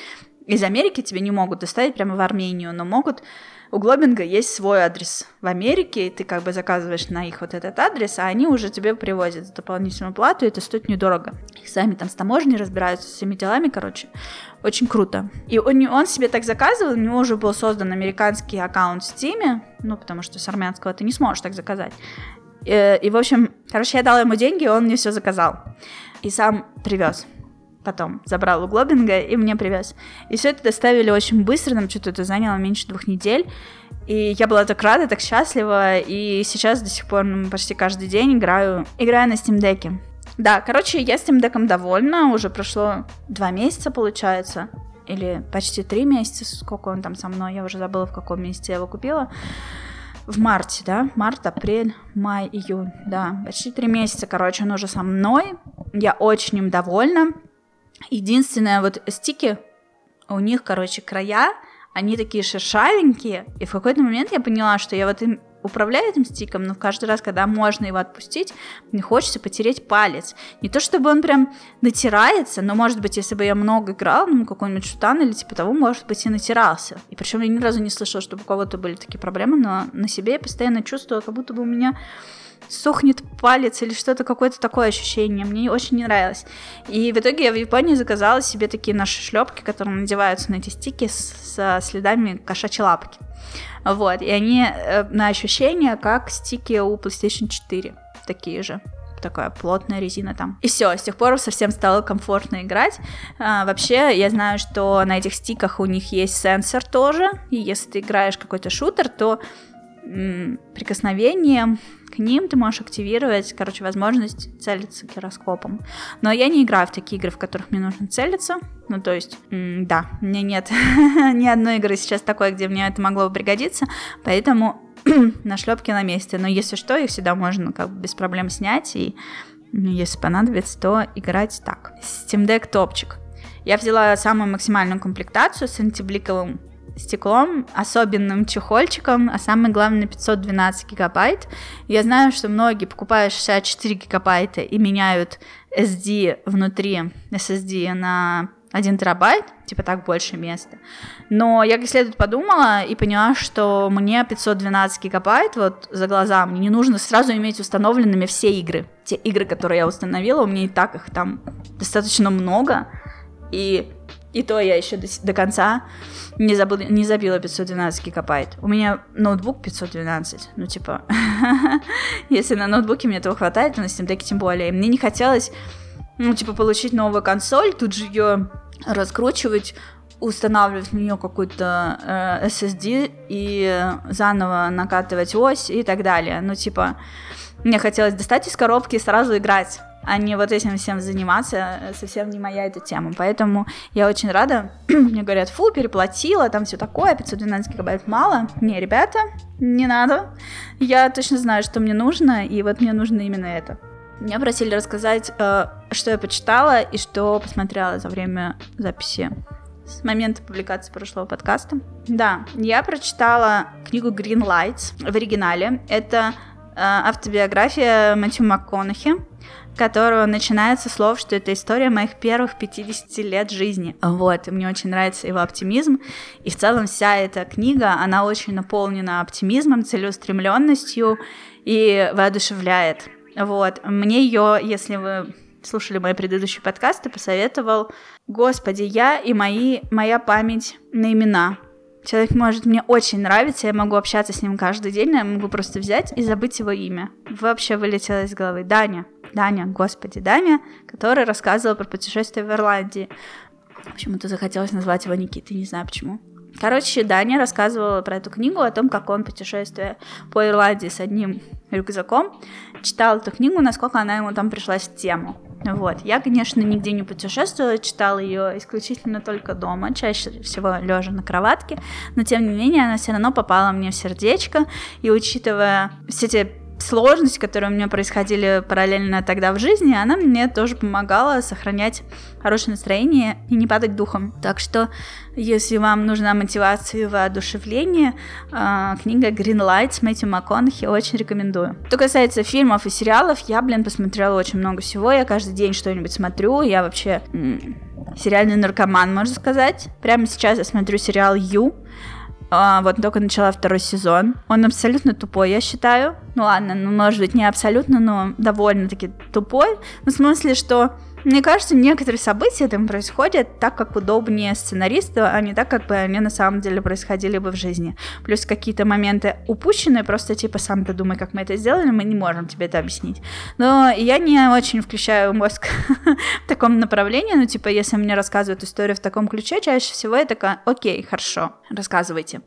из Америки тебе не могут доставить прямо в Армению, но могут... У Глобинга есть свой адрес в Америке, и ты как бы заказываешь на их вот этот адрес, а они уже тебе привозят за дополнительную плату, и это стоит недорого. Их сами там с таможней разбираются, с всеми делами, короче. Очень круто. И он, он себе так заказывал, у него уже был создан американский аккаунт в Steam, ну, потому что с армянского ты не сможешь так заказать. И, э, и в общем, короче, я дала ему деньги, он мне все заказал. И сам привез потом забрал у Глобинга и мне привез. И все это доставили очень быстро, нам что-то это заняло меньше двух недель. И я была так рада, так счастлива, и сейчас до сих пор ну, почти каждый день играю, играю на Steam Deck. Да, короче, я Steam Deck довольна, уже прошло два месяца, получается, или почти три месяца, сколько он там со мной, я уже забыла, в каком месяце я его купила. В марте, да, март, апрель, май, июнь, да, почти три месяца, короче, он уже со мной, я очень им довольна, Единственное, вот стики, у них, короче, края, они такие шершавенькие, и в какой-то момент я поняла, что я вот им управляю этим стиком, но каждый раз, когда можно его отпустить, мне хочется потереть палец. Не то чтобы он прям натирается, но, может быть, если бы я много играла, ну, какой-нибудь шутан или типа того, может быть, и натирался. И причем я ни разу не слышала, чтобы у кого-то были такие проблемы, но на себе я постоянно чувствовала, как будто бы у меня сохнет палец или что-то, какое-то такое ощущение. Мне очень не нравилось. И в итоге я в Японии заказала себе такие наши шлепки, которые надеваются на эти стики со следами кошачьей лапки. Вот, и они э, на ощущение как стики у PlayStation 4, такие же такая плотная резина там. И все, с тех пор совсем стало комфортно играть. А, вообще, я знаю, что на этих стиках у них есть сенсор тоже, и если ты играешь какой-то шутер, то прикосновением к ним ты можешь активировать, короче, возможность целиться гироскопом. Но я не играю в такие игры, в которых мне нужно целиться. Ну, то есть, да, меня нет (laughs) ни одной игры сейчас такой, где мне это могло бы пригодиться, поэтому (clears throat) на шлепке на месте. Но если что, их всегда можно как бы без проблем снять, и ну, если понадобится, то играть так. Steam Deck топчик. Я взяла самую максимальную комплектацию с антибликовым стеклом, особенным чехольчиком, а самое главное 512 гигабайт. Я знаю, что многие покупают 64 гигабайта и меняют SD внутри SSD на 1 терабайт, типа так больше места. Но я как следует подумала и поняла, что мне 512 гигабайт вот за глаза, мне не нужно сразу иметь установленными все игры. Те игры, которые я установила, у меня и так их там достаточно много, и, и то я еще до, до конца не, забыл, не забила 512 гигабайт. У меня ноутбук 512. Ну, типа, (laughs) если на ноутбуке мне этого хватает, на Steam Deck тем более. И мне не хотелось, ну, типа, получить новую консоль, тут же ее раскручивать, устанавливать в нее какой-то э, SSD и заново накатывать ось и так далее. Ну, типа, мне хотелось достать из коробки и сразу играть а не вот этим всем заниматься, совсем не моя эта тема. Поэтому я очень рада. (clears throat) Мне говорят, фу, переплатила, там все такое, 512 гигабайт мало. Не, ребята, не надо. Я точно знаю, что мне нужно, и вот мне нужно именно это. Меня просили рассказать, э, что я почитала и что посмотрела за время записи с момента публикации прошлого подкаста. Да, я прочитала книгу Green Lights в оригинале. Это э, автобиография Мэтью МакКонахи которого начинается слов, что это история моих первых 50 лет жизни. Вот, и мне очень нравится его оптимизм. И в целом вся эта книга, она очень наполнена оптимизмом, целеустремленностью и воодушевляет. Вот, мне ее, если вы слушали мои предыдущие подкасты, посоветовал Господи, я и мои, моя память на имена. Человек может мне очень нравиться, я могу общаться с ним каждый день, я могу просто взять и забыть его имя. Вообще вылетело из головы. Даня. Даня, господи, Даня, который рассказывал про путешествие в Ирландии. Почему-то захотелось назвать его Никитой, не знаю почему. Короче, Даня рассказывала про эту книгу, о том, как он путешествуя по Ирландии с одним рюкзаком, читал эту книгу, насколько она ему там пришлась в тему. Вот. Я, конечно, нигде не путешествовала, читала ее исключительно только дома, чаще всего лежа на кроватке, но тем не менее она все равно попала мне в сердечко, и учитывая все те сложности, которые у меня происходили параллельно тогда в жизни, она мне тоже помогала сохранять хорошее настроение и не падать духом. Так что, если вам нужна мотивация и воодушевление, а, книга Green Lights Мэтью МакКонахи очень рекомендую. Что касается фильмов и сериалов, я, блин, посмотрела очень много всего, я каждый день что-нибудь смотрю, я вообще сериальный наркоман, можно сказать. Прямо сейчас я смотрю сериал «Ю», а, вот только начала второй сезон. Он абсолютно тупой, я считаю. Ну ладно, ну может быть не абсолютно, но довольно-таки тупой. В смысле, что мне кажется, некоторые события там происходят так, как удобнее сценаристу, а не так, как бы они на самом деле происходили бы в жизни. Плюс какие-то моменты упущены, просто типа сам додумай, как мы это сделали, мы не можем тебе это объяснить. Но я не очень включаю мозг (laughs) в таком направлении, ну типа если мне рассказывают историю в таком ключе, чаще всего я такая, окей, хорошо, рассказывайте.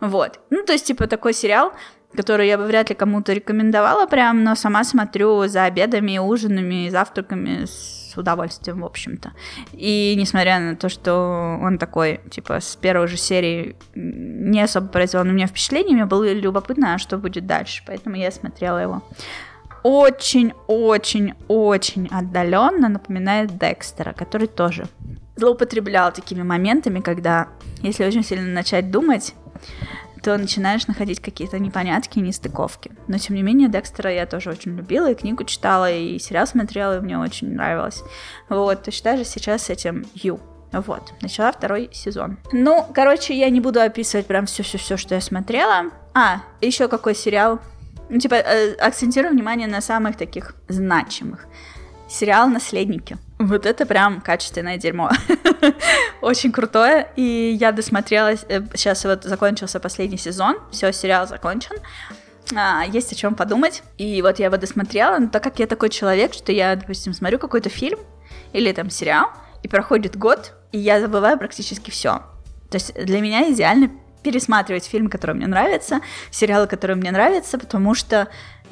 Вот. Ну то есть типа такой сериал, который я бы вряд ли кому-то рекомендовала прям, но сама смотрю за обедами, ужинами, завтраками с с удовольствием, в общем-то. И несмотря на то, что он такой, типа, с первой же серии не особо произвел на меня впечатление, мне было любопытно, а что будет дальше, поэтому я смотрела его. Очень-очень-очень отдаленно напоминает Декстера, который тоже злоупотреблял такими моментами, когда, если очень сильно начать думать, то начинаешь находить какие-то непонятки и нестыковки. Но, тем не менее, Декстера я тоже очень любила, и книгу читала, и сериал смотрела, и мне очень нравилось. Вот, точно даже сейчас с этим Ю. Вот, начала второй сезон. Ну, короче, я не буду описывать прям все-все-все, что я смотрела. А, еще какой сериал? Ну, типа, э, акцентирую внимание на самых таких значимых. Сериал «Наследники». Вот это прям качественное дерьмо. (laughs) Очень крутое. И я досмотрелась. Сейчас вот закончился последний сезон. Все, сериал закончен. А, есть о чем подумать. И вот я его досмотрела, но так как я такой человек, что я, допустим, смотрю какой-то фильм или там сериал, и проходит год, и я забываю практически все. То есть для меня идеальный пересматривать фильмы, которые мне нравятся, сериалы, которые мне нравятся, потому что,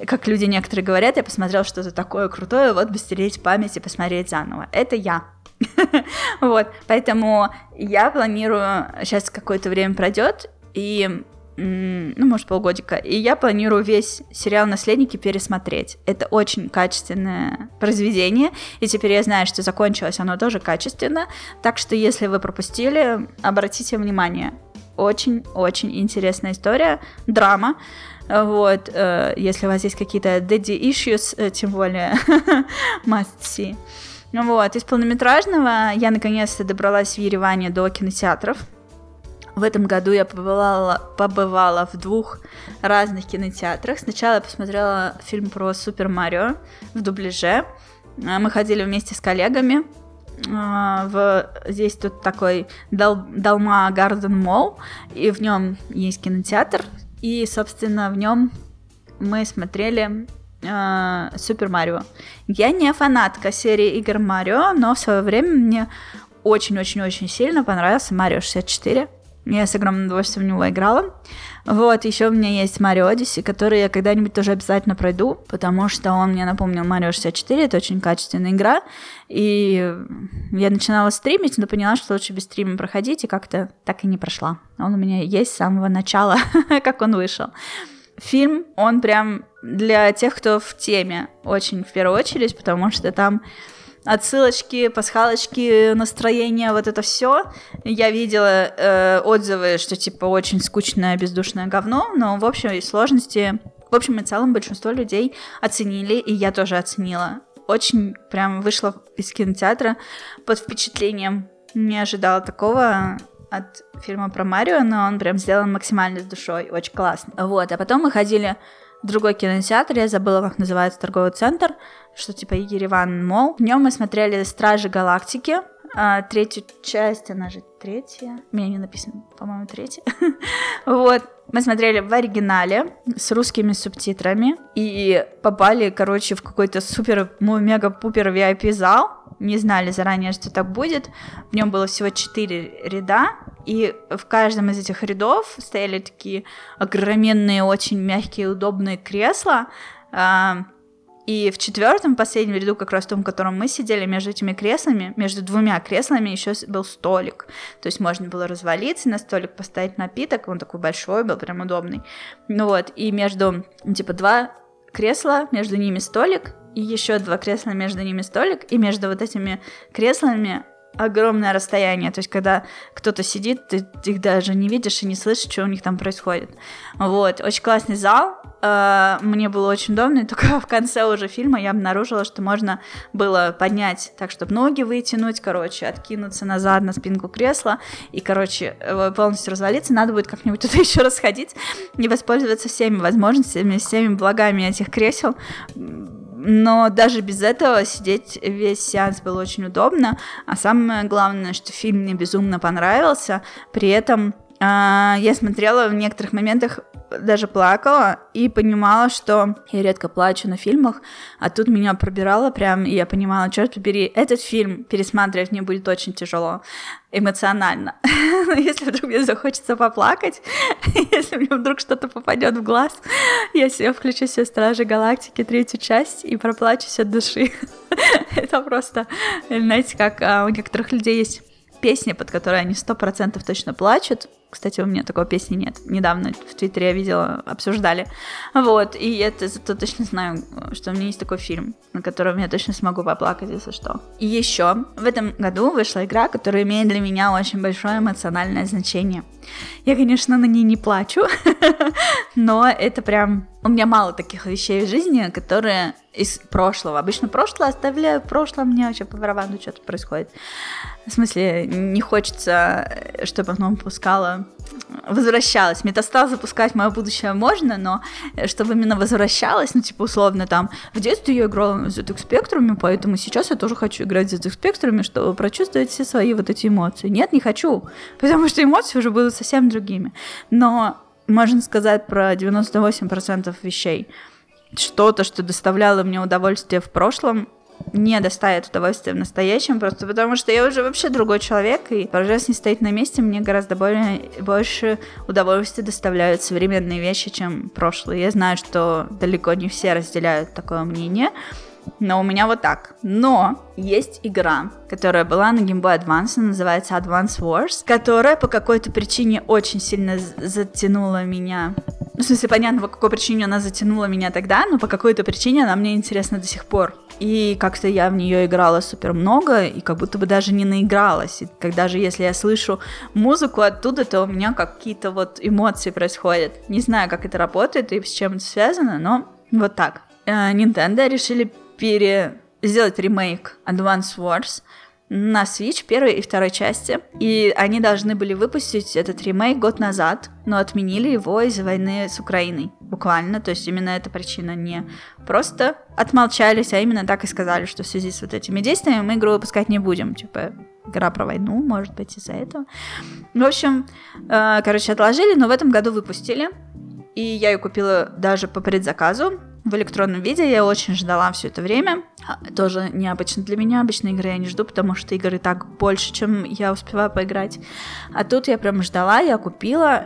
как люди некоторые говорят, я посмотрел что-то такое крутое, вот бы стереть память и посмотреть заново. Это я. (laughs) Вот, поэтому я планирую, сейчас какое-то время пройдет, и ну, может, полгодика. И я планирую весь сериал «Наследники» пересмотреть. Это очень качественное произведение, и теперь я знаю, что закончилось оно тоже качественно, так что если вы пропустили, обратите внимание. Очень-очень интересная история, драма. Вот, э, если у вас есть какие-то daddy issues, э, тем более (laughs) must see. Вот, из полнометражного я наконец-то добралась в Ереване до кинотеатров. В этом году я побывала, побывала в двух разных кинотеатрах. Сначала я посмотрела фильм про Супер Марио в дубляже. А, мы ходили вместе с коллегами. В, здесь тут такой Дал, Dalma Garden Mall, и в нем есть кинотеатр. И, собственно, в нем мы смотрели э, Супер Марио. Я не фанатка серии игр Марио, но в свое время мне очень-очень-очень сильно понравился Марио 64. Я с огромным удовольствием в него играла. Вот, еще у меня есть Mario Odyssey, который я когда-нибудь тоже обязательно пройду, потому что он мне напомнил Марио 64, это очень качественная игра, и я начинала стримить, но поняла, что лучше без стрима проходить, и как-то так и не прошла. Он у меня есть с самого начала, (laughs) как он вышел. Фильм, он прям для тех, кто в теме, очень в первую очередь, потому что там отсылочки, пасхалочки, настроение, вот это все. Я видела э, отзывы, что типа очень скучное, бездушное говно, но в общем и сложности, в общем и целом большинство людей оценили, и я тоже оценила. Очень прям вышла из кинотеатра под впечатлением. Не ожидала такого от фильма про Марио, но он прям сделан максимально с душой, очень классно. Вот, а потом мы ходили в другой кинотеатр, я забыла, как называется торговый центр, что типа Ереван Мол. В нем мы смотрели Стражи Галактики, а, третью часть, она же третья, у меня не написано, по-моему, третья. (laughs) вот, мы смотрели в оригинале с русскими субтитрами и попали, короче, в какой-то супер, мега-пупер VIP зал. Не знали заранее, что так будет. В нем было всего четыре ряда, и в каждом из этих рядов стояли такие огроменные, очень мягкие, удобные кресла. А, и в четвертом, последнем ряду, как раз в том, в котором мы сидели, между этими креслами, между двумя креслами еще был столик. То есть можно было развалиться, на столик поставить напиток, он такой большой был, прям удобный. Ну вот, и между, типа, два кресла, между ними столик, и еще два кресла между ними столик, и между вот этими креслами огромное расстояние. То есть, когда кто-то сидит, ты их даже не видишь и не слышишь, что у них там происходит. Вот, очень классный зал. Э, мне было очень удобно, и только в конце уже фильма я обнаружила, что можно было поднять так, чтобы ноги вытянуть, короче, откинуться назад на спинку кресла, и, короче, э, полностью развалиться. Надо будет как-нибудь (laughs) туда еще расходить и воспользоваться всеми возможностями, всеми благами этих кресел но даже без этого сидеть весь сеанс было очень удобно, а самое главное, что фильм мне безумно понравился, при этом а, я смотрела в некоторых моментах даже плакала и понимала, что я редко плачу на фильмах, а тут меня пробирало прям, и я понимала, черт побери, этот фильм пересматривать мне будет очень тяжело эмоционально. (laughs) если вдруг мне захочется поплакать, (laughs) если мне вдруг что-то попадет в глаз, я себе включу себе Стражи Галактики третью часть и проплачусь от души. (laughs) Это просто, знаете, как а, у некоторых людей есть песни, под которые они сто процентов точно плачут, кстати, у меня такой песни нет. Недавно в Твиттере я видела, обсуждали. Вот, и это зато точно знаю, что у меня есть такой фильм, на котором я точно смогу поплакать, если что. И еще в этом году вышла игра, которая имеет для меня очень большое эмоциональное значение. Я, конечно, на ней не плачу, (laughs) но это прям... У меня мало таких вещей в жизни, которые из прошлого. Обычно прошлое оставляю, прошлое мне вообще по барабану что-то происходит. В смысле, не хочется, чтобы оно пускало возвращалась. Метастаз запускать в мое будущее можно, но чтобы именно возвращалась, ну, типа, условно, там, в детстве я играла на ZX Spectrum, поэтому сейчас я тоже хочу играть в ZX Spectrum, чтобы прочувствовать все свои вот эти эмоции. Нет, не хочу, потому что эмоции уже будут совсем другими. Но можно сказать про 98% вещей. Что-то, что доставляло мне удовольствие в прошлом, не доставит удовольствия в настоящем, просто потому что я уже вообще другой человек, и не стоит на месте мне гораздо более, больше удовольствия доставляют современные вещи, чем прошлые. Я знаю, что далеко не все разделяют такое мнение, но у меня вот так. Но есть игра, которая была на Game Boy Advance, называется Advance Wars, которая по какой-то причине очень сильно затянула меня. Ну, в смысле, понятно, по какой причине она затянула меня тогда, но по какой-то причине она мне интересна до сих пор. И как-то я в нее играла супер много, и как будто бы даже не наигралась. И когда же, если я слышу музыку оттуда, то у меня какие-то вот эмоции происходят. Не знаю, как это работает и с чем это связано, но вот так. Э, Nintendo решили пере... сделать ремейк Advance Wars на Switch первой и второй части. И они должны были выпустить этот ремейк год назад, но отменили его из-за войны с Украиной. Буквально. То есть именно эта причина не просто отмолчались, а именно так и сказали, что в связи с вот этими действиями мы игру выпускать не будем. Типа, игра про войну, может быть, из-за этого. В общем, э, короче, отложили, но в этом году выпустили. И я ее купила даже по предзаказу в электронном виде. Я очень ждала все это время. А, тоже необычно для меня. Обычно игры я не жду, потому что игры и так больше, чем я успеваю поиграть. А тут я прям ждала, я купила.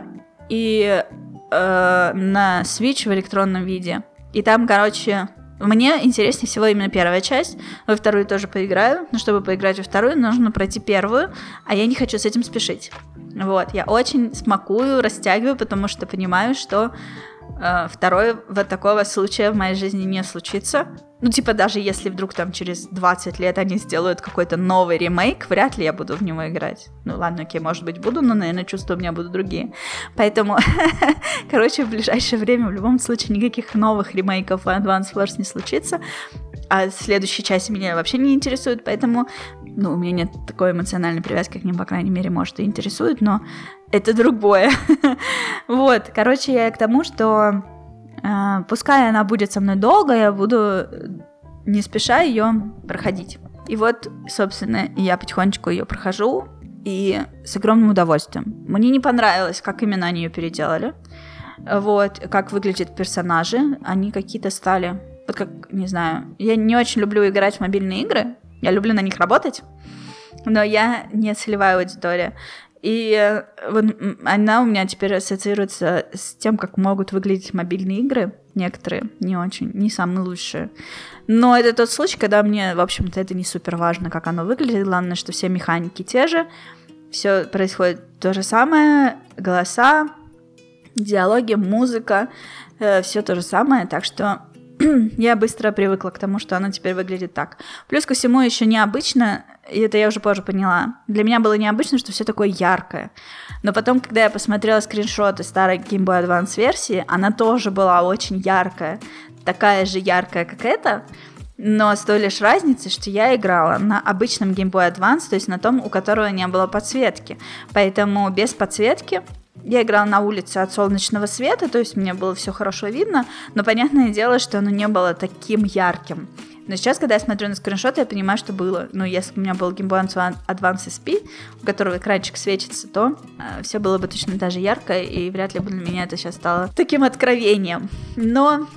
И э, на Switch в электронном виде. И там, короче, мне интереснее всего именно первая часть. Во вторую тоже поиграю. Но чтобы поиграть во вторую, нужно пройти первую. А я не хочу с этим спешить. Вот, я очень смакую, растягиваю, потому что понимаю, что Э, второе, вот такого случая в моей жизни не случится. Ну, типа, даже если вдруг там через 20 лет они сделают какой-то новый ремейк, вряд ли я буду в него играть. Ну, ладно, окей, может быть, буду, но, наверное, чувства у меня будут другие. Поэтому, (laughs) короче, в ближайшее время в любом случае никаких новых ремейков Advance Wars не случится. А следующая часть меня вообще не интересует, поэтому, ну, у меня нет такой эмоциональной привязки к ним, по крайней мере, может, и интересует, но это другое. (laughs) вот, короче, я к тому, что э, пускай она будет со мной долго, я буду не спеша ее проходить. И вот, собственно, я потихонечку ее прохожу, и с огромным удовольствием. Мне не понравилось, как именно они ее переделали. Вот, как выглядят персонажи. Они какие-то стали... Вот как, не знаю, я не очень люблю играть в мобильные игры. Я люблю на них работать. Но я не целевая аудитория. И э, вот она у меня теперь ассоциируется с тем, как могут выглядеть мобильные игры. Некоторые не очень, не самые лучшие. Но это тот случай, когда мне, в общем-то, это не супер важно, как оно выглядит. Главное, что все механики те же. Все происходит то же самое. Голоса, диалоги, музыка. Э, все то же самое. Так что (clears throat) я быстро привыкла к тому, что оно теперь выглядит так. Плюс ко всему еще необычно, и это я уже позже поняла, для меня было необычно, что все такое яркое. Но потом, когда я посмотрела скриншоты старой Game Boy Advance версии, она тоже была очень яркая, такая же яркая, как эта, но с той лишь разницей, что я играла на обычном Game Boy Advance, то есть на том, у которого не было подсветки. Поэтому без подсветки я играла на улице от солнечного света, то есть мне было все хорошо видно, но понятное дело, что оно не было таким ярким. Но сейчас, когда я смотрю на скриншоты, я понимаю, что было. Но если бы у меня был Game Boy Advance SP, у которого экранчик светится, то э, все было бы точно так же ярко, и вряд ли бы для меня это сейчас стало таким откровением. Но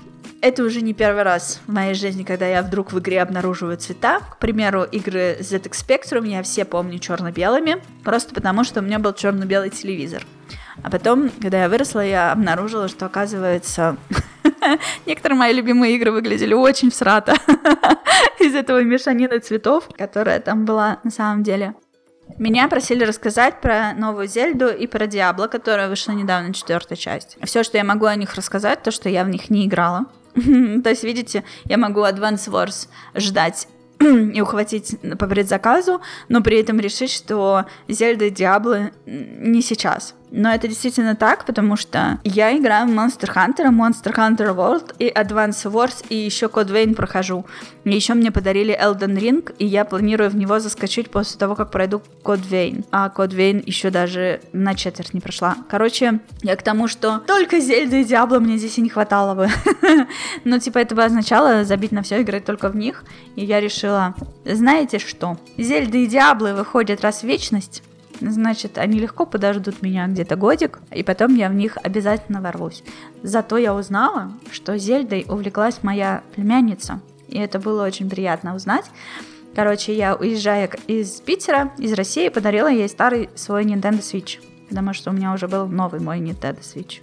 это уже не первый раз в моей жизни, когда я вдруг в игре обнаруживаю цвета. К примеру, игры ZX Spectrum я все помню черно-белыми, просто потому что у меня был черно-белый телевизор. А потом, когда я выросла, я обнаружила, что, оказывается, (laughs) (laughs) некоторые мои любимые игры выглядели очень всрато (laughs) из этого мешанины цветов, которая там была на самом деле. Меня просили рассказать про новую Зельду и про Диабло, которая вышла недавно, четвертая часть. Все, что я могу о них рассказать, то, что я в них не играла. (laughs) То есть, видите, я могу Advance Wars ждать (clears throat) и ухватить по предзаказу, но при этом решить, что Зельда и Диабло не сейчас. Но это действительно так, потому что я играю в Monster Hunter, Monster Hunter World и Advance Wars, и еще Code Vein прохожу. И еще мне подарили Elden Ring, и я планирую в него заскочить после того, как пройду Code Vein. А Code Vein еще даже на четверть не прошла. Короче, я к тому, что только Зельда и Диабло мне здесь и не хватало бы. (laughs) Но типа это бы означало забить на все, играть только в них. И я решила, знаете что? Зельда и Диабло выходят раз в вечность, Значит, они легко подождут меня где-то годик, и потом я в них обязательно ворвусь. Зато я узнала, что Зельдой увлеклась моя племянница. и это было очень приятно узнать. Короче, я уезжая из Питера, из России, подарила ей старый свой Nintendo Switch, потому что у меня уже был новый мой Nintendo Switch.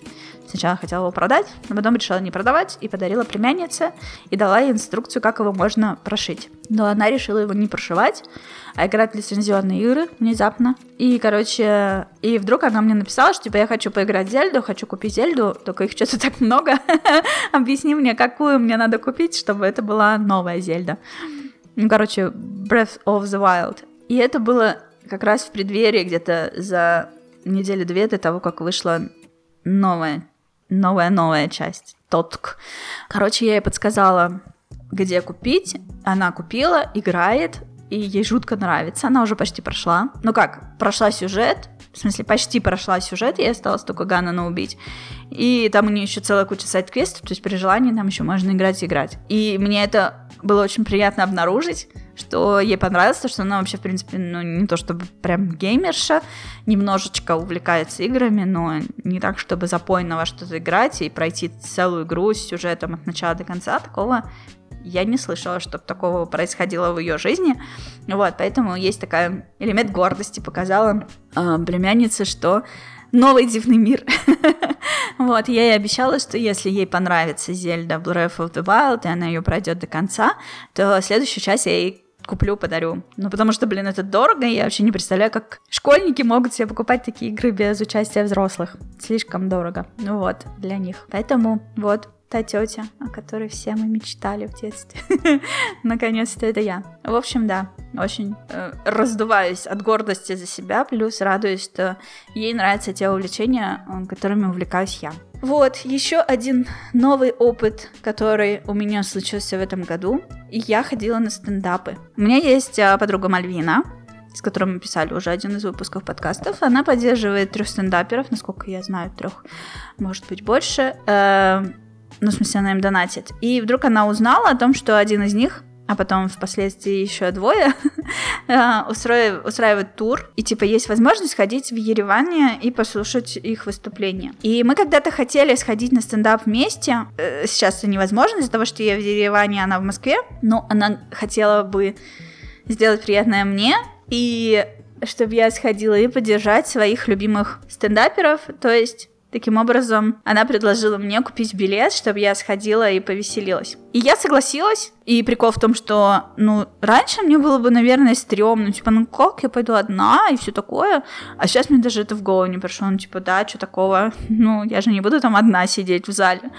Сначала хотела его продать, но потом решила не продавать и подарила племяннице и дала ей инструкцию, как его можно прошить. Но она решила его не прошивать, а играть в лицензионные игры внезапно. И, короче, и вдруг она мне написала, что типа я хочу поиграть в Зельду, хочу купить Зельду, только их что-то так много. (laughs) Объясни мне, какую мне надо купить, чтобы это была новая Зельда. Ну, короче, Breath of the Wild. И это было как раз в преддверии где-то за неделю две до того, как вышла новая новая-новая часть. Тотк. Короче, я ей подсказала, где купить. Она купила, играет, и ей жутко нравится. Она уже почти прошла. Ну как, прошла сюжет, в смысле, почти прошла сюжет, и осталось только Ганнана убить. И там у нее еще целая куча сайт-квестов, то есть при желании там еще можно играть и играть. И мне это было очень приятно обнаружить, что ей понравилось, то, что она вообще, в принципе, ну, не то чтобы прям геймерша, немножечко увлекается играми, но не так, чтобы запойно во что-то играть и пройти целую игру с сюжетом от начала до конца, такого я не слышала, чтобы такого происходило в ее жизни. Вот, поэтому есть такая элемент гордости показала э, племяннице, что новый дивный мир. (laughs) вот, я ей обещала, что если ей понравится Зельда Breath of the Wild, и она ее пройдет до конца, то следующую часть я ей куплю, подарю. Ну, потому что, блин, это дорого, и я вообще не представляю, как школьники могут себе покупать такие игры без участия взрослых. Слишком дорого. Ну вот, для них. Поэтому вот, та тетя, о которой все мы мечтали в детстве. (laughs) Наконец-то это я. В общем, да, очень э, раздуваюсь от гордости за себя, плюс радуюсь, что ей нравятся те увлечения, э, которыми увлекаюсь я. Вот, еще один новый опыт, который у меня случился в этом году. И я ходила на стендапы. У меня есть э, подруга Мальвина, с которой мы писали уже один из выпусков подкастов. Она поддерживает трех стендаперов, насколько я знаю, трех, может быть, больше. Ну, в смысле, она им донатит. И вдруг она узнала о том, что один из них а потом впоследствии еще двое (laughs) э, устраивают, устраивают тур, и типа есть возможность ходить в Ереване и послушать их выступления. И мы когда-то хотели сходить на стендап вместе, э, сейчас это невозможно из-за того, что я в Ереване, она в Москве, но она хотела бы сделать приятное мне, и чтобы я сходила и поддержать своих любимых стендаперов, то есть Таким образом, она предложила мне купить билет, чтобы я сходила и повеселилась. И я согласилась. И прикол в том, что, ну, раньше мне было бы, наверное, стрёмно, типа, ну как, я пойду одна и все такое. А сейчас мне даже это в голову не пришло, ну, типа, да, что такого, ну, я же не буду там одна сидеть в зале.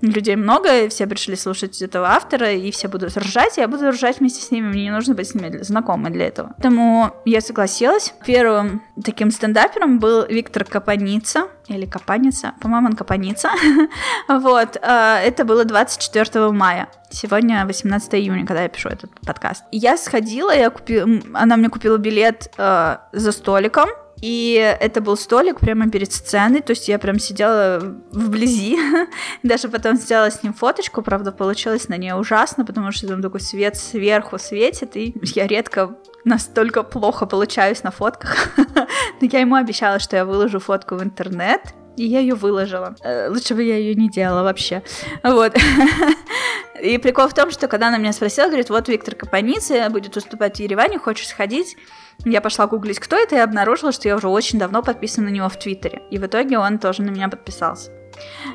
Людей много, и все пришли слушать этого автора, и все будут ржать, и я буду ржать вместе с ними, мне не нужно быть с ними знакомой для этого. Поэтому я согласилась. Первым таким стендапером был Виктор Капаница, или Капаница, по-моему, он Капаница. (laughs) вот, а, это было 24 мая. Сегодня 18 июня, когда я пишу этот подкаст. Я сходила, я купила, она мне купила билет э, за столиком, и это был столик прямо перед сценой, то есть я прям сидела вблизи, (laughs) даже потом сделала с ним фоточку, правда, получилось на ней ужасно, потому что там такой свет сверху светит, и я редко настолько плохо получаюсь на фотках. (laughs) Но я ему обещала, что я выложу фотку в интернет, и я ее выложила. Э, лучше бы я ее не делала вообще. Вот. (laughs) И прикол в том, что когда она меня спросила, говорит, вот Виктор Капаницы будет выступать в Ереване, хочешь сходить? Я пошла гуглить, кто это, и обнаружила, что я уже очень давно подписана на него в Твиттере. И в итоге он тоже на меня подписался.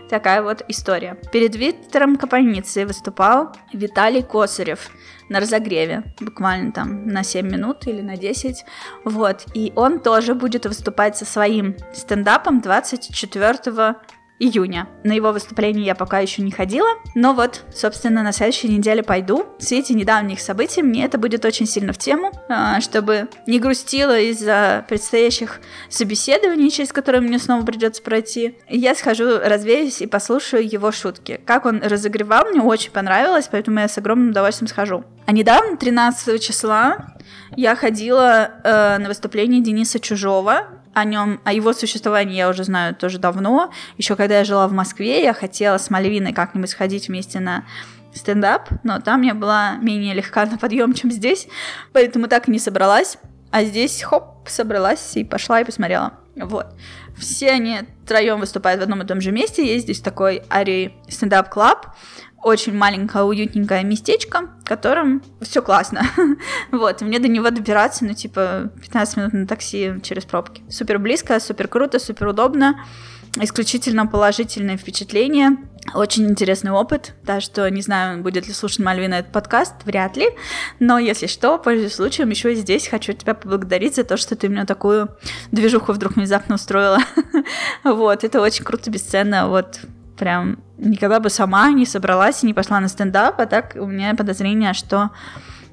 Такая вот история. Перед Виктором Капаницей выступал Виталий Косарев на разогреве, буквально там на 7 минут или на 10. Вот. И он тоже будет выступать со своим стендапом 24 июня. На его выступление я пока еще не ходила, но вот, собственно, на следующей неделе пойду. В свете недавних событий мне это будет очень сильно в тему, а, чтобы не грустила из-за предстоящих собеседований, через которые мне снова придется пройти. Я схожу, развеюсь и послушаю его шутки. Как он разогревал, мне очень понравилось, поэтому я с огромным удовольствием схожу. А недавно, 13 числа, я ходила э, на выступление Дениса Чужого, о нем, о его существовании я уже знаю тоже давно. Еще когда я жила в Москве, я хотела с Мальвиной как-нибудь сходить вместе на стендап, но там я была менее легка на подъем, чем здесь, поэтому так и не собралась. А здесь, хоп, собралась и пошла и посмотрела. Вот. Все они троем выступают в одном и том же месте. Есть здесь такой Ари стендап клаб. Очень маленькое, уютненькое местечко, в котором все классно. (laughs) вот, и мне до него добираться, ну, типа, 15 минут на такси через пробки. Супер близко, супер круто, супер удобно исключительно положительные впечатления. Очень интересный опыт, да, что не знаю, будет ли слушать Мальвина этот подкаст, вряд ли, но если что, пользуясь случаем, еще и здесь хочу тебя поблагодарить за то, что ты мне такую движуху вдруг внезапно устроила. (laughs) вот, это очень круто, бесценно, вот, прям никогда бы сама не собралась и не пошла на стендап, а так у меня подозрение, что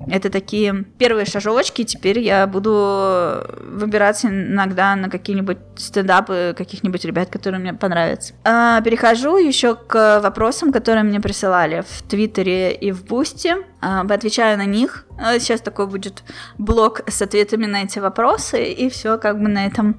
это такие первые шажочки. Теперь я буду выбираться иногда на какие-нибудь стендапы каких-нибудь ребят, которые мне понравятся. А, перехожу еще к вопросам, которые мне присылали в Твиттере и в Бусти. А, отвечаю на них. А, сейчас такой будет блок с ответами на эти вопросы, и все как бы на этом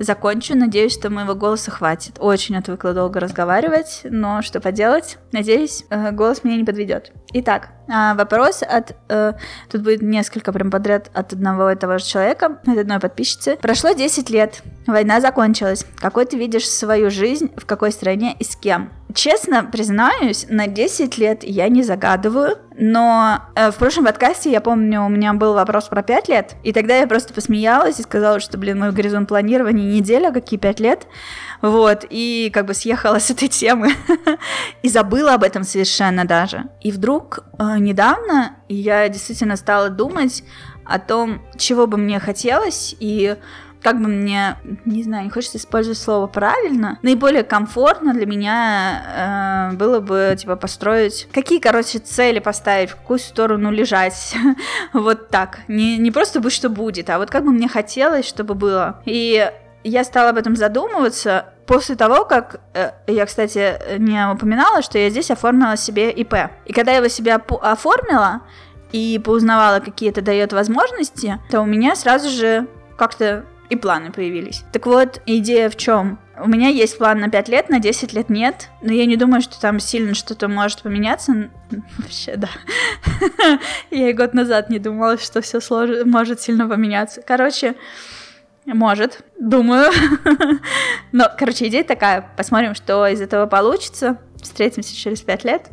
закончу. Надеюсь, что моего голоса хватит. Очень отвыкла долго разговаривать, но что поделать? Надеюсь, э, голос меня не подведет. Итак, а, вопрос от... Э, тут будет несколько прям подряд от одного и того же человека, от одной подписчицы. Прошло 10 лет, война закончилась. Какой ты видишь свою жизнь, в какой стране и с кем? Честно признаюсь, на 10 лет я не загадываю, но э, в прошлом подкасте, я помню, у меня был вопрос про 5 лет, и тогда я просто посмеялась и сказала, что, блин, мой горизонт планирования неделя, какие 5 лет, вот, и как бы съехала с этой темы, (laughs) и забыла об этом совершенно даже. И вдруг э, недавно я действительно стала думать о том, чего бы мне хотелось, и как бы мне, не знаю, не хочется использовать слово правильно, наиболее комфортно для меня э, было бы, типа, построить, какие, короче, цели поставить, в какую сторону лежать, (laughs) вот так. Не, не просто быть, что будет, а вот как бы мне хотелось, чтобы было. И я стала об этом задумываться после того, как э, я, кстати, не упоминала, что я здесь оформила себе ИП. И когда я его себе оформила и поузнавала, какие это дает возможности, то у меня сразу же как-то и планы появились. Так вот, идея в чем? У меня есть план на 5 лет, на 10 лет нет, но я не думаю, что там сильно что-то может поменяться. (laughs) Вообще, да. (laughs) Я и год назад не думала, что все может сильно поменяться. Короче, может, думаю. (laughs) Но, короче, идея такая. Посмотрим, что из этого получится. Встретимся через 5 лет.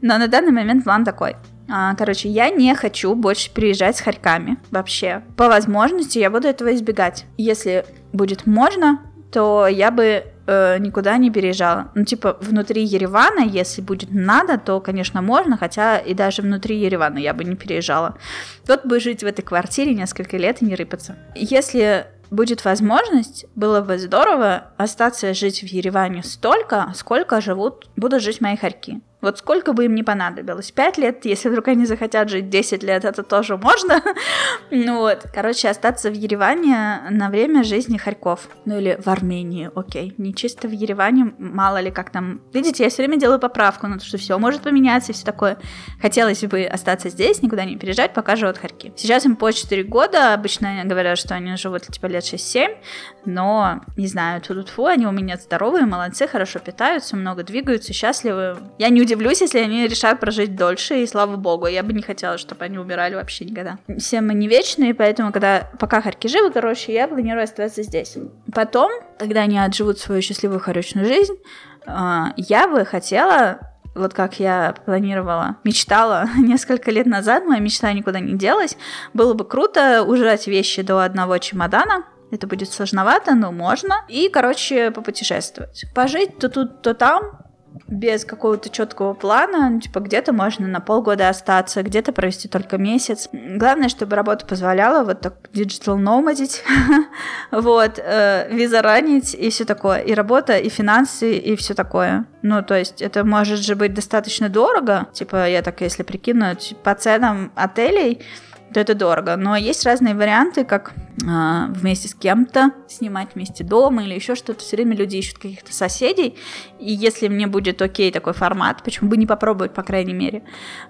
Но на данный момент план такой. А, короче, я не хочу больше приезжать с хорьками вообще. По возможности я буду этого избегать. Если будет можно, то я бы э, никуда не переезжала. Ну, типа, внутри Еревана, если будет надо, то, конечно, можно, хотя и даже внутри Еревана я бы не переезжала. Вот бы жить в этой квартире несколько лет и не рыпаться. Если будет возможность, было бы здорово остаться жить в Ереване столько, сколько живут, будут жить мои хорьки. Вот сколько бы им не понадобилось. Пять лет, если вдруг они захотят жить 10 лет, это тоже можно. (laughs) ну вот, короче, остаться в Ереване на время жизни Харьков. Ну или в Армении, окей. Не чисто в Ереване, мало ли как там. Видите, я все время делаю поправку на то, что все может поменяться и все такое. Хотелось бы остаться здесь, никуда не переезжать, пока живут Харьки. Сейчас им по 4 года, обычно говорят, что они живут типа лет 6-7, но, не знаю, тут фу, они у меня здоровые, молодцы, хорошо питаются, много двигаются, счастливы. Я не удивлюсь, если они решают прожить дольше, и слава богу, я бы не хотела, чтобы они умирали вообще никогда. Все мы не вечные, поэтому, когда пока Харьки живы, короче, я планирую оставаться здесь. Потом, когда они отживут свою счастливую, хорошую жизнь, а, я бы хотела вот как я планировала, мечтала (laughs) несколько лет назад, моя мечта никуда не делась, было бы круто ужать вещи до одного чемодана, это будет сложновато, но можно. И, короче, попутешествовать. Пожить то тут, то там, без какого-то четкого плана, ну, типа где-то можно на полгода остаться, где-то провести только месяц. Главное, чтобы работа позволяла вот так digital nomадить, (laughs) вот, э, виза ранить и все такое, и работа, и финансы, и все такое. Ну, то есть это может же быть достаточно дорого, типа я так если прикину по ценам отелей, то это дорого. Но есть разные варианты, как э, вместе с кем-то снимать вместе дома или еще что-то. Все время люди ищут каких-то соседей. И если мне будет окей такой формат, почему бы не попробовать, по крайней мере.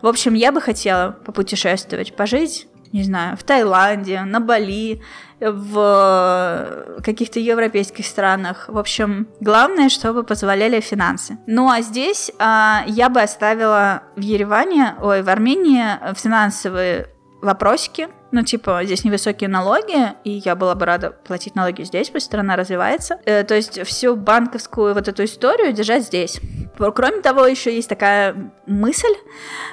В общем, я бы хотела попутешествовать, пожить не знаю, в Таиланде, на Бали, в каких-то европейских странах. В общем, главное, чтобы позволяли финансы. Ну а здесь а, я бы оставила в Ереване, ой, в Армении финансовые вопросики. Ну, типа, здесь невысокие налоги, и я была бы рада платить налоги здесь, пусть страна развивается. Э, то есть всю банковскую вот эту историю держать здесь. Кроме того, еще есть такая мысль,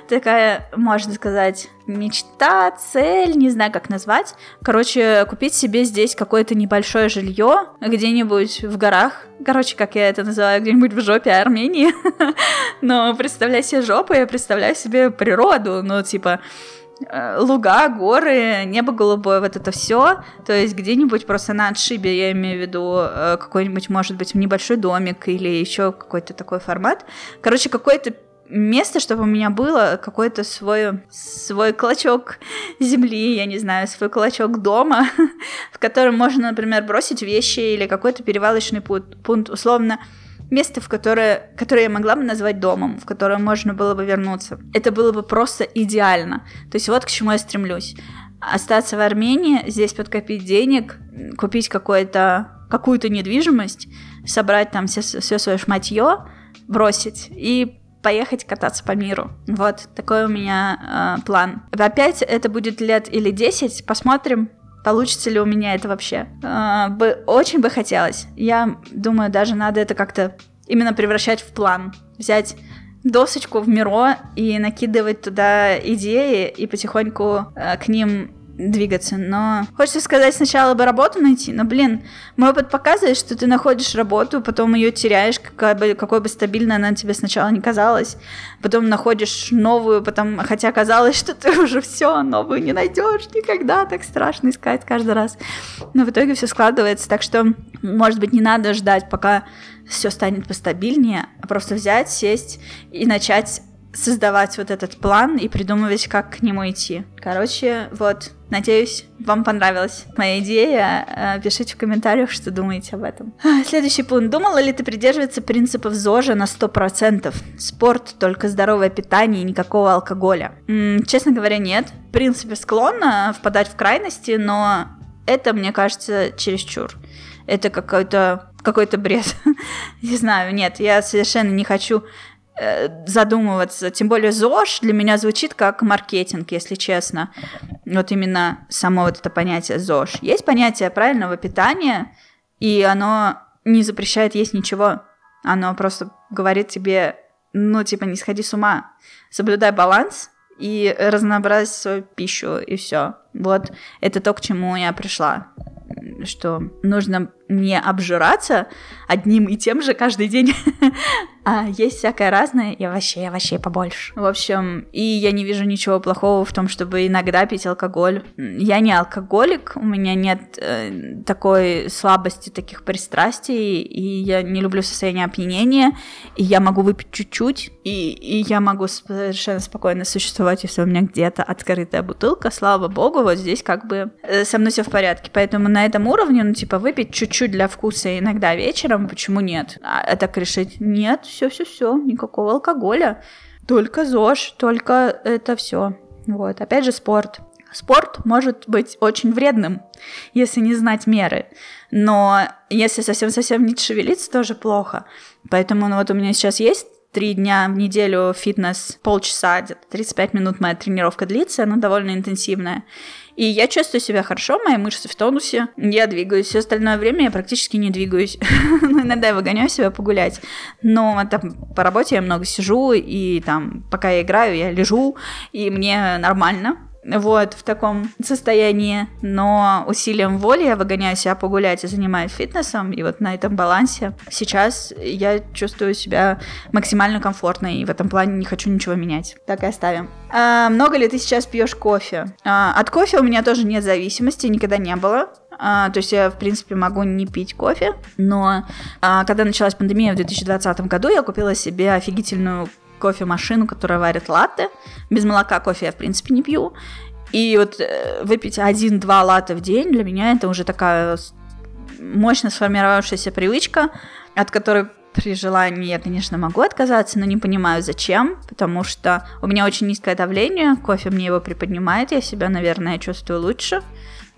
такая, можно сказать, мечта, цель, не знаю, как назвать. Короче, купить себе здесь какое-то небольшое жилье где-нибудь в горах. Короче, как я это называю, где-нибудь в жопе Армении. (laughs) Но представляю себе жопу, я представляю себе природу, ну, типа, луга, горы, небо голубое, вот это все. То есть где-нибудь просто на отшибе, я имею в виду э, какой-нибудь, может быть, небольшой домик или еще какой-то такой формат. Короче, какое-то место, чтобы у меня было какой-то свой, свой клочок земли, я не знаю, свой клочок дома, (laughs) в котором можно, например, бросить вещи или какой-то перевалочный пункт, условно, место, в которое, которое я могла бы назвать домом, в которое можно было бы вернуться. Это было бы просто идеально. То есть вот к чему я стремлюсь. Остаться в Армении, здесь подкопить денег, купить какое-то какую-то недвижимость, собрать там все, все свое шматье, бросить и поехать кататься по миру. Вот такой у меня э, план. Опять это будет лет или 10, посмотрим, Получится ли у меня это вообще? А, бы, очень бы хотелось. Я думаю, даже надо это как-то именно превращать в план. Взять досочку в Миро и накидывать туда идеи и потихоньку э, к ним двигаться, но хочется сказать сначала бы работу найти, но, блин, мой опыт показывает, что ты находишь работу, потом ее теряешь, какая бы, какой бы стабильной она тебе сначала не казалась, потом находишь новую, потом, хотя казалось, что ты уже все, новую не найдешь никогда, так страшно искать каждый раз, но в итоге все складывается, так что, может быть, не надо ждать, пока все станет постабильнее, а просто взять, сесть и начать создавать вот этот план и придумывать, как к нему идти. Короче, вот, надеюсь, вам понравилась моя идея. Э, пишите в комментариях, что думаете об этом. А, следующий пункт. Думала ли ты придерживаться принципов ЗОЖа на 100%? Спорт, только здоровое питание и никакого алкоголя. М-м, честно говоря, нет. В принципе, склонна впадать в крайности, но это, мне кажется, чересчур. Это какой-то какой-то бред. (laughs) не знаю, нет, я совершенно не хочу задумываться. Тем более ЗОЖ для меня звучит как маркетинг, если честно. Вот именно само вот это понятие ЗОЖ. Есть понятие правильного питания, и оно не запрещает есть ничего. Оно просто говорит тебе, ну, типа, не сходи с ума. Соблюдай баланс и разнообразь свою пищу, и все. Вот это то, к чему я пришла что нужно не обжираться одним и тем же каждый день, (laughs) а есть всякое разное и вообще, вообще побольше. В общем, и я не вижу ничего плохого в том, чтобы иногда пить алкоголь. Я не алкоголик, у меня нет э, такой слабости, таких пристрастий, и я не люблю состояние опьянения, и я могу выпить чуть-чуть, и, и я могу совершенно спокойно существовать, если у меня где-то открытая бутылка, слава богу, вот здесь как бы э, со мной все в порядке. Поэтому на этом уровне, ну, типа, выпить чуть-чуть для вкуса иногда вечером, почему нет? А, так решить, нет, все-все-все, никакого алкоголя, только ЗОЖ, только это все. Вот, опять же, спорт. Спорт может быть очень вредным, если не знать меры. Но если совсем-совсем не шевелиться, тоже плохо. Поэтому ну, вот у меня сейчас есть три дня в неделю фитнес, полчаса, где-то 35 минут моя тренировка длится, она довольно интенсивная. И я чувствую себя хорошо, мои мышцы в тонусе, я двигаюсь. Все остальное время я практически не двигаюсь. (laughs) ну, иногда я выгоняю себя погулять. Но там по работе я много сижу, и там, пока я играю, я лежу, и мне нормально вот, в таком состоянии, но усилием воли я выгоняю себя погулять и занимаюсь фитнесом, и вот на этом балансе сейчас я чувствую себя максимально комфортно, и в этом плане не хочу ничего менять. Так и оставим. А, много ли ты сейчас пьешь кофе? А, от кофе у меня тоже нет зависимости, никогда не было. А, то есть я, в принципе, могу не пить кофе, но а, когда началась пандемия в 2020 году, я купила себе офигительную кофемашину, которая варит латте. Без молока кофе я, в принципе, не пью. И вот э, выпить один-два латте в день для меня это уже такая мощно сформировавшаяся привычка, от которой при желании я, конечно, могу отказаться, но не понимаю зачем, потому что у меня очень низкое давление, кофе мне его приподнимает, я себя, наверное, чувствую лучше.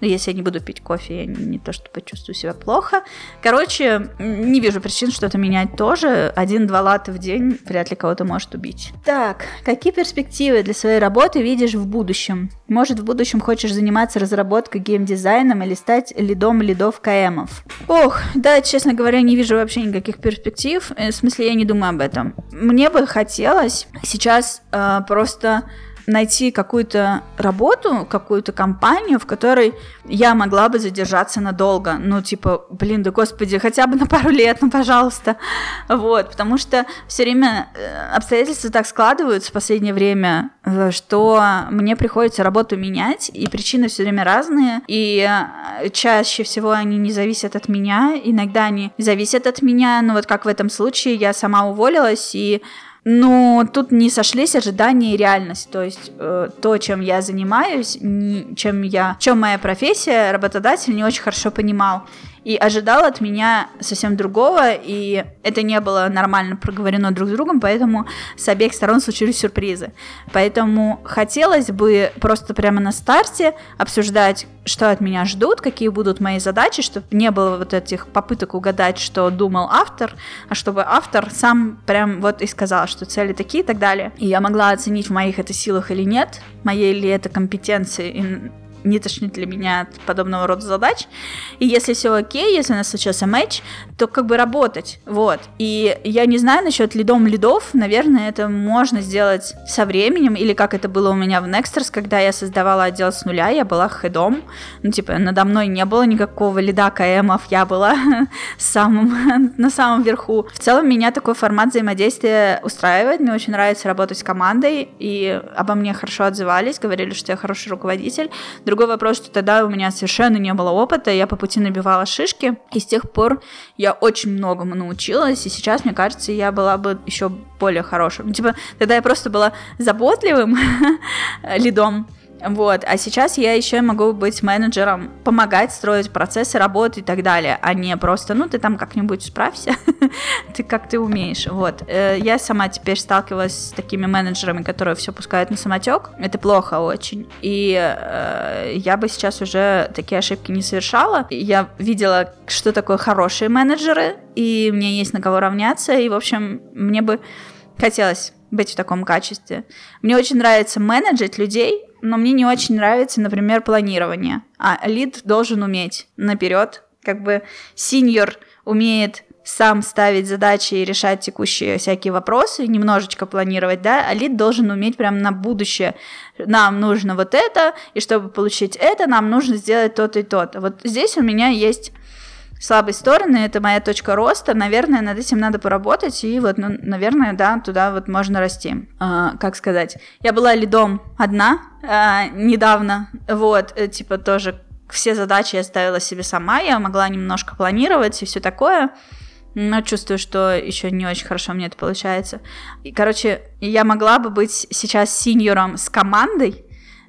Но если я не буду пить кофе, я не то чтобы чувствую себя плохо. Короче, не вижу причин что-то менять тоже. Один-два лата в день вряд ли кого-то может убить. Так, какие перспективы для своей работы видишь в будущем? Может, в будущем хочешь заниматься разработкой геймдизайном или стать лидом лидов КМов? Ох, да, честно говоря, не вижу вообще никаких перспектив э, в смысле, я не думаю об этом. Мне бы хотелось сейчас э, просто найти какую-то работу, какую-то компанию, в которой я могла бы задержаться надолго. Ну, типа, блин, да господи, хотя бы на пару лет, ну, пожалуйста. Вот, потому что все время э, обстоятельства так складываются в последнее время, э, что мне приходится работу менять, и причины все время разные, и э, чаще всего они не зависят от меня, иногда они зависят от меня, но вот как в этом случае я сама уволилась, и но тут не сошлись ожидания и реальность. То есть э, то, чем я занимаюсь, не, чем я, чем моя профессия, работодатель не очень хорошо понимал и ожидал от меня совсем другого, и это не было нормально проговорено друг с другом, поэтому с обеих сторон случились сюрпризы. Поэтому хотелось бы просто прямо на старте обсуждать, что от меня ждут, какие будут мои задачи, чтобы не было вот этих попыток угадать, что думал автор, а чтобы автор сам прям вот и сказал, что цели такие и так далее. И я могла оценить, в моих это силах или нет, моей ли это компетенции не тошнит ли меня от подобного рода задач. И если все окей, если у нас случился матч, то как бы работать, вот. И я не знаю насчет лидом лидов, наверное, это можно сделать со временем, или как это было у меня в Nexters, когда я создавала отдел с нуля, я была хедом, ну, типа, надо мной не было никакого лида КМов, я была (laughs) самым, (laughs) на самом верху. В целом, меня такой формат взаимодействия устраивает, мне очень нравится работать с командой, и обо мне хорошо отзывались, говорили, что я хороший руководитель. Другой вопрос, что тогда у меня совершенно не было опыта, я по пути набивала шишки, и с тех пор я очень многому научилась, и сейчас, мне кажется, я была бы еще более хорошим. Типа, тогда я просто была заботливым (laughs) лидом, вот. А сейчас я еще могу быть менеджером, помогать строить процессы работы и так далее, а не просто, ну, ты там как-нибудь справься, (laughs) ты как ты умеешь. Вот. Э, я сама теперь сталкивалась с такими менеджерами, которые все пускают на самотек. Это плохо очень. И э, я бы сейчас уже такие ошибки не совершала. Я видела, что такое хорошие менеджеры, и мне есть на кого равняться, и, в общем, мне бы хотелось быть в таком качестве. Мне очень нравится менеджить людей, но мне не очень нравится, например, планирование. А лид должен уметь наперед, как бы синьор умеет сам ставить задачи и решать текущие всякие вопросы, немножечко планировать, да, а лид должен уметь прям на будущее. Нам нужно вот это, и чтобы получить это, нам нужно сделать то-то и то-то. Вот здесь у меня есть слабые стороны, это моя точка роста, наверное, над этим надо поработать, и вот, ну, наверное, да, туда вот можно расти. А, как сказать, я была лидом одна а, недавно, вот, э, типа тоже все задачи я ставила себе сама, я могла немножко планировать и все такое, но чувствую, что еще не очень хорошо мне это получается. И, короче, я могла бы быть сейчас синьором с командой,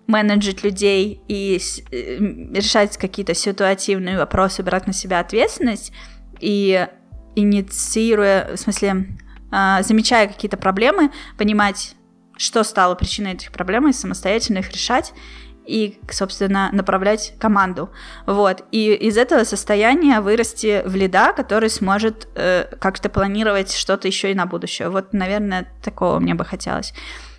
менеджить людей и э, решать какие-то ситуативные вопросы, брать на себя ответственность и инициируя, в смысле, а, замечая какие-то проблемы, понимать, что стало причиной этих проблем, и самостоятельно их решать и, собственно, направлять команду. Вот. И из этого состояния вырасти в лида, который сможет э, как-то планировать что-то еще и на будущее. Вот, наверное, такого мне бы хотелось.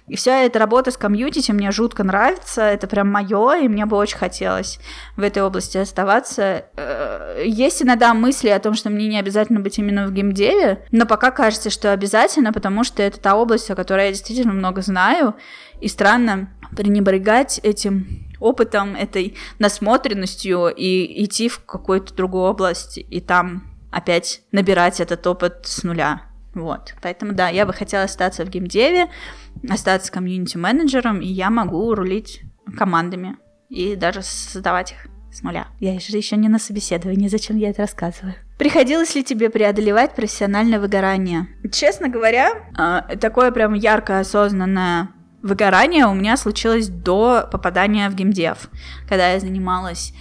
И вся эта работа с комьюнити мне жутко нравится, это прям мое, и мне бы очень хотелось в этой области оставаться. Э, есть иногда мысли о том, что мне не обязательно быть именно в геймдеве, но пока кажется, что обязательно, потому что это та область, о которой я действительно много знаю, и странно пренебрегать этим опытом, этой насмотренностью и идти в какую-то другую область и там опять набирать этот опыт с нуля. Вот. Поэтому, да, я бы хотела остаться в геймдеве, остаться комьюнити-менеджером, и я могу рулить командами и даже создавать их с нуля. Я же еще не на собеседовании, зачем я это рассказываю? Приходилось ли тебе преодолевать профессиональное выгорание? Честно говоря, а, такое прям ярко осознанное выгорание у меня случилось до попадания в геймдев, когда я занималась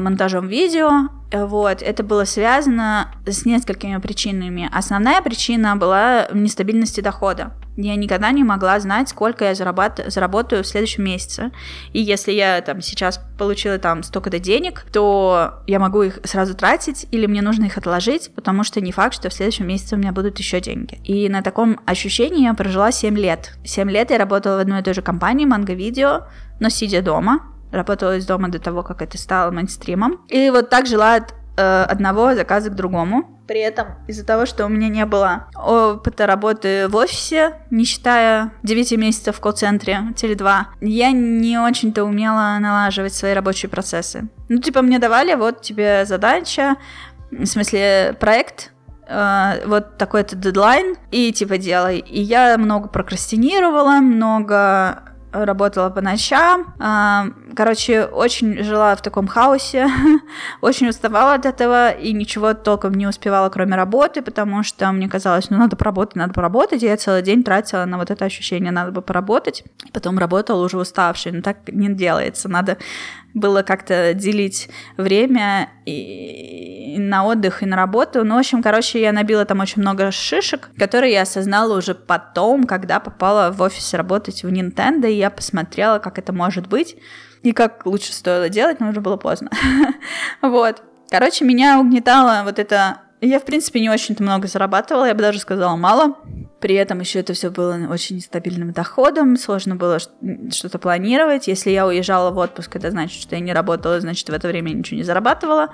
монтажом видео, вот, это было связано с несколькими причинами. Основная причина была в нестабильности дохода. Я никогда не могла знать, сколько я зарабат... заработаю в следующем месяце. И если я там сейчас получила там столько-то денег, то я могу их сразу тратить или мне нужно их отложить, потому что не факт, что в следующем месяце у меня будут еще деньги. И на таком ощущении я прожила 7 лет. 7 лет я работала в одной и той же компании, Манго Видео, но сидя дома, работала из дома до того, как это стало мейнстримом. И вот так жила от э, одного заказа к другому. При этом из-за того, что у меня не было опыта работы в офисе, не считая 9 месяцев в колл-центре Теле2, я не очень-то умела налаживать свои рабочие процессы. Ну, типа, мне давали, вот тебе задача, в смысле, проект, э, вот такой-то дедлайн, и типа делай. И я много прокрастинировала, много работала по ночам. А, короче, очень жила в таком хаосе, (laughs) очень уставала от этого и ничего толком не успевала, кроме работы, потому что мне казалось, ну, надо поработать, надо поработать, и я целый день тратила на вот это ощущение, надо бы поработать. Потом работала уже уставшей, но так не делается, надо было как-то делить время и на отдых, и на работу. Ну, в общем, короче, я набила там очень много шишек, которые я осознала уже потом, когда попала в офис работать в Nintendo, и я посмотрела, как это может быть, и как лучше стоило делать, но уже было поздно. (laughs) Вот. Короче, меня угнетало вот это... Я, в принципе, не очень-то много зарабатывала, я бы даже сказала мало. При этом еще это все было очень нестабильным доходом, сложно было что-то планировать. Если я уезжала в отпуск, это значит, что я не работала, значит, в это время ничего не зарабатывала.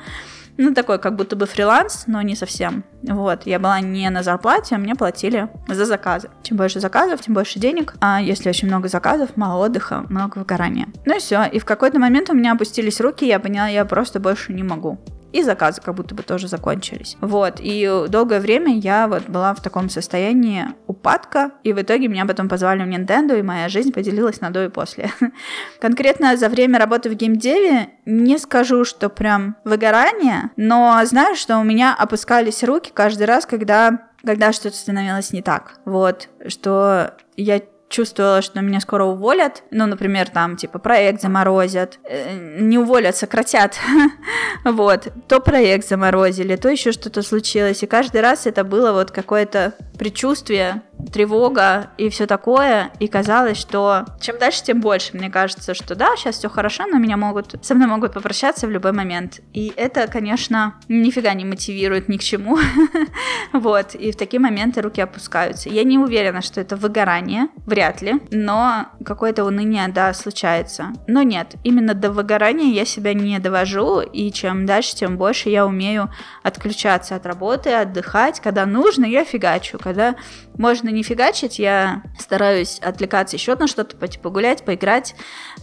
Ну, такой как будто бы фриланс, но не совсем. Вот, я была не на зарплате, а мне платили за заказы. Чем больше заказов, тем больше денег. А если очень много заказов, мало отдыха, много выгорания. Ну и все. И в какой-то момент у меня опустились руки, я поняла, я просто больше не могу и заказы как будто бы тоже закончились. Вот, и долгое время я вот была в таком состоянии упадка, и в итоге меня потом позвали в Nintendo, и моя жизнь поделилась на до и после. (laughs) Конкретно за время работы в геймдеве не скажу, что прям выгорание, но знаю, что у меня опускались руки каждый раз, когда когда что-то становилось не так. Вот, что я чувствовала, что меня скоро уволят, ну, например, там, типа, проект заморозят, э, не уволят, сократят, (laughs) вот, то проект заморозили, то еще что-то случилось, и каждый раз это было вот какое-то предчувствие, тревога и все такое, и казалось, что чем дальше, тем больше. Мне кажется, что да, сейчас все хорошо, но меня могут, со мной могут попрощаться в любой момент. И это, конечно, нифига не мотивирует ни к чему. (laughs) вот, и в такие моменты руки опускаются. Я не уверена, что это выгорание, вряд ли, но какое-то уныние, да, случается. Но нет, именно до выгорания я себя не довожу, и чем дальше, тем больше я умею отключаться от работы, отдыхать, когда нужно, я фигачу, когда можно не фигачить, я стараюсь отвлекаться еще на что-то, пойти погулять, поиграть,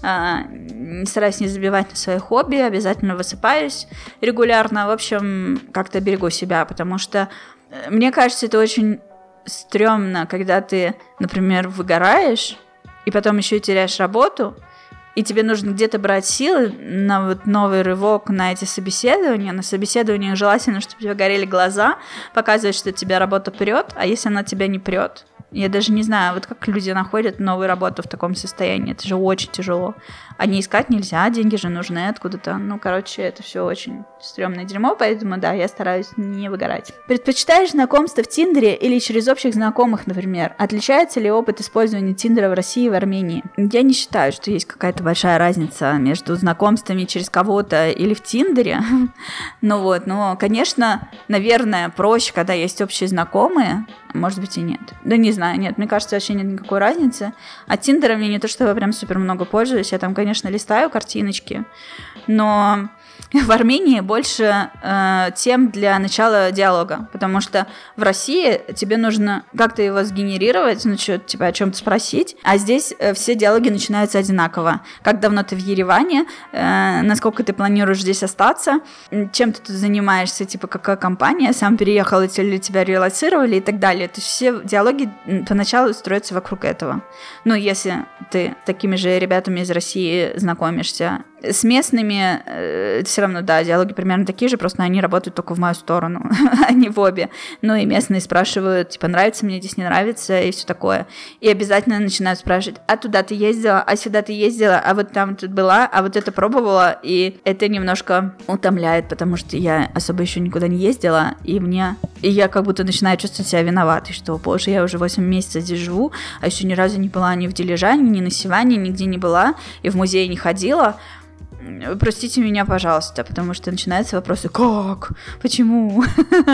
э, стараюсь не забивать на свои хобби, обязательно высыпаюсь регулярно, в общем, как-то берегу себя, потому что э, мне кажется, это очень стрёмно, когда ты, например, выгораешь, и потом еще и теряешь работу, и тебе нужно где-то брать силы на вот новый рывок на эти собеседования. На собеседованиях желательно, чтобы у тебя горели глаза, показывать, что тебя работа прет, а если она тебя не прет, я даже не знаю, вот как люди находят новую работу в таком состоянии. Это же очень тяжело. А не искать нельзя, деньги же нужны откуда-то. Ну, короче, это все очень стрёмное дерьмо, поэтому, да, я стараюсь не выгорать. Предпочитаешь знакомство в Тиндере или через общих знакомых, например? Отличается ли опыт использования Тиндера в России и в Армении? Я не считаю, что есть какая-то большая разница между знакомствами через кого-то или в Тиндере. (laughs) ну вот, но, конечно, наверное, проще, когда есть общие знакомые, может быть и нет. Да не знаю, нет, мне кажется, вообще нет никакой разницы. А Тиндера мне не то, что я прям супер много пользуюсь, я там, конечно, листаю картиночки, но (laughs) в Армении больше э, тем для начала диалога, потому что в России тебе нужно как-то его сгенерировать, ну что, типа о чем-то спросить, а здесь э, все диалоги начинаются одинаково. Как давно ты в Ереване, э, насколько ты планируешь здесь остаться, чем ты тут занимаешься, типа какая компания, сам переехал или тебя релацировали и так далее. То есть все диалоги поначалу строятся вокруг этого. Ну, если ты такими же ребятами из России знакомишься, с местными э, все равно, да, диалоги примерно такие же, просто они работают только в мою сторону, (laughs) а не в обе. Ну и местные спрашивают, типа, нравится мне здесь, не нравится, и все такое. И обязательно начинают спрашивать, а туда ты ездила, а сюда ты ездила, а вот там тут была, а вот это пробовала, и это немножко утомляет, потому что я особо еще никуда не ездила, и мне... И я как будто начинаю чувствовать себя виноватой, что, боже, я уже 8 месяцев здесь живу, а еще ни разу не была ни в Дилижане, ни на Сиване, нигде не была, и в музей не ходила, простите меня, пожалуйста, потому что начинаются вопросы, как, почему,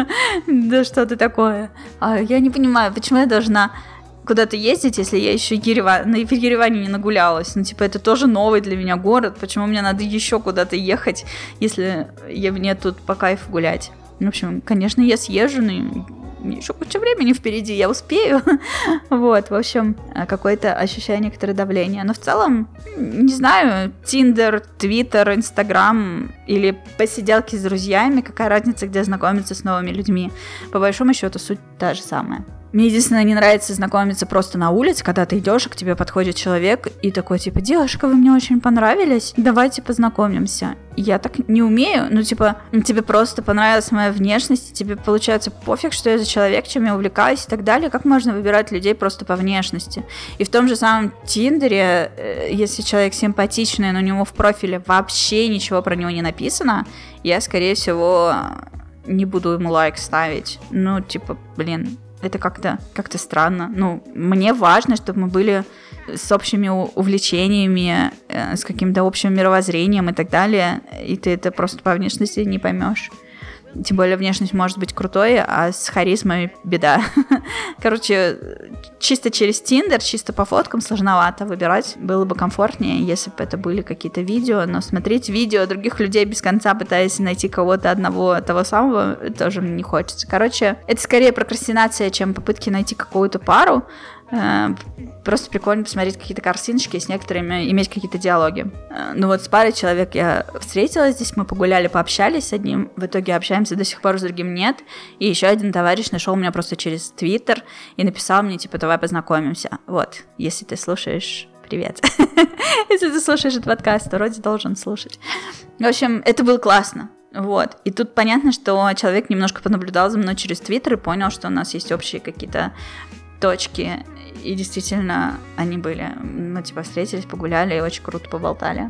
(laughs) да что ты такое, а я не понимаю, почему я должна куда-то ездить, если я еще Ереван, на Ереване не нагулялась. Ну, типа, это тоже новый для меня город. Почему мне надо еще куда-то ехать, если я мне тут по кайфу гулять? В общем, конечно, я съезжу, но еще куча времени впереди, я успею. (laughs) вот, в общем, какое-то ощущение некоторое давление. Но в целом, не знаю, Тиндер, Твиттер, Инстаграм или посиделки с друзьями, какая разница, где знакомиться с новыми людьми. По большому счету, суть та же самая. Мне единственное не нравится знакомиться просто на улице, когда ты идешь, к тебе подходит человек и такой, типа, девушка, вы мне очень понравились, давайте познакомимся. Я так не умею, ну, типа, тебе просто понравилась моя внешность, тебе получается пофиг, что я за человек, чем я увлекаюсь и так далее. Как можно выбирать людей просто по внешности? И в том же самом Тиндере, э, если человек симпатичный, но у него в профиле вообще ничего про него не написано, я, скорее всего, не буду ему лайк ставить. Ну, типа, блин, это как-то как странно. Ну, мне важно, чтобы мы были с общими увлечениями, э, с каким-то общим мировоззрением и так далее, и ты это просто по внешности не поймешь. Тем более внешность может быть крутой, а с харизмой беда. (laughs) Короче, чисто через Тиндер, чисто по фоткам сложновато выбирать. Было бы комфортнее, если бы это были какие-то видео, но смотреть видео других людей без конца, пытаясь найти кого-то одного того самого, тоже мне не хочется. Короче, это скорее прокрастинация, чем попытки найти какую-то пару. Э, просто прикольно посмотреть какие-то картиночки, с некоторыми иметь какие-то диалоги. Э, ну вот с парой человек я встретилась здесь, мы погуляли, пообщались с одним, в итоге общаемся до сих пор, с другим нет. И еще один товарищ нашел меня просто через Твиттер и написал мне, типа, давай познакомимся. Вот, если ты слушаешь привет. (laughs) Если ты слушаешь этот подкаст, то вроде должен слушать. В общем, это было классно. Вот. И тут понятно, что человек немножко понаблюдал за мной через Твиттер и понял, что у нас есть общие какие-то точки. И действительно, они были. Мы типа встретились, погуляли и очень круто поболтали.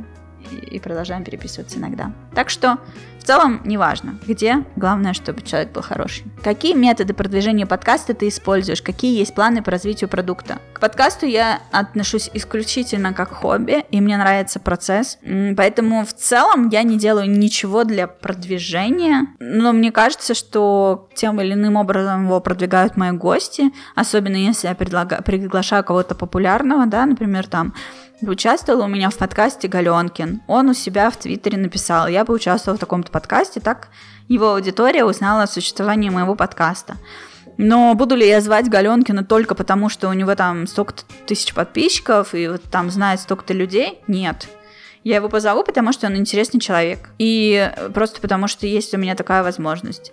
И, продолжаем переписываться иногда. Так что в целом, неважно, где, главное, чтобы человек был хороший. Какие методы продвижения подкаста ты используешь? Какие есть планы по развитию продукта? К подкасту я отношусь исключительно как хобби, и мне нравится процесс. Поэтому в целом я не делаю ничего для продвижения, но мне кажется, что тем или иным образом его продвигают мои гости, особенно если я предлага... приглашаю кого-то популярного, да, например, там Участвовал у меня в подкасте Галенкин. Он у себя в Твиттере написал, я бы участвовал в таком-то подкасте, так его аудитория узнала о существовании моего подкаста. Но буду ли я звать Галенкина только потому, что у него там столько тысяч подписчиков и вот там знает столько-то людей? Нет. Я его позову, потому что он интересный человек. И просто потому, что есть у меня такая возможность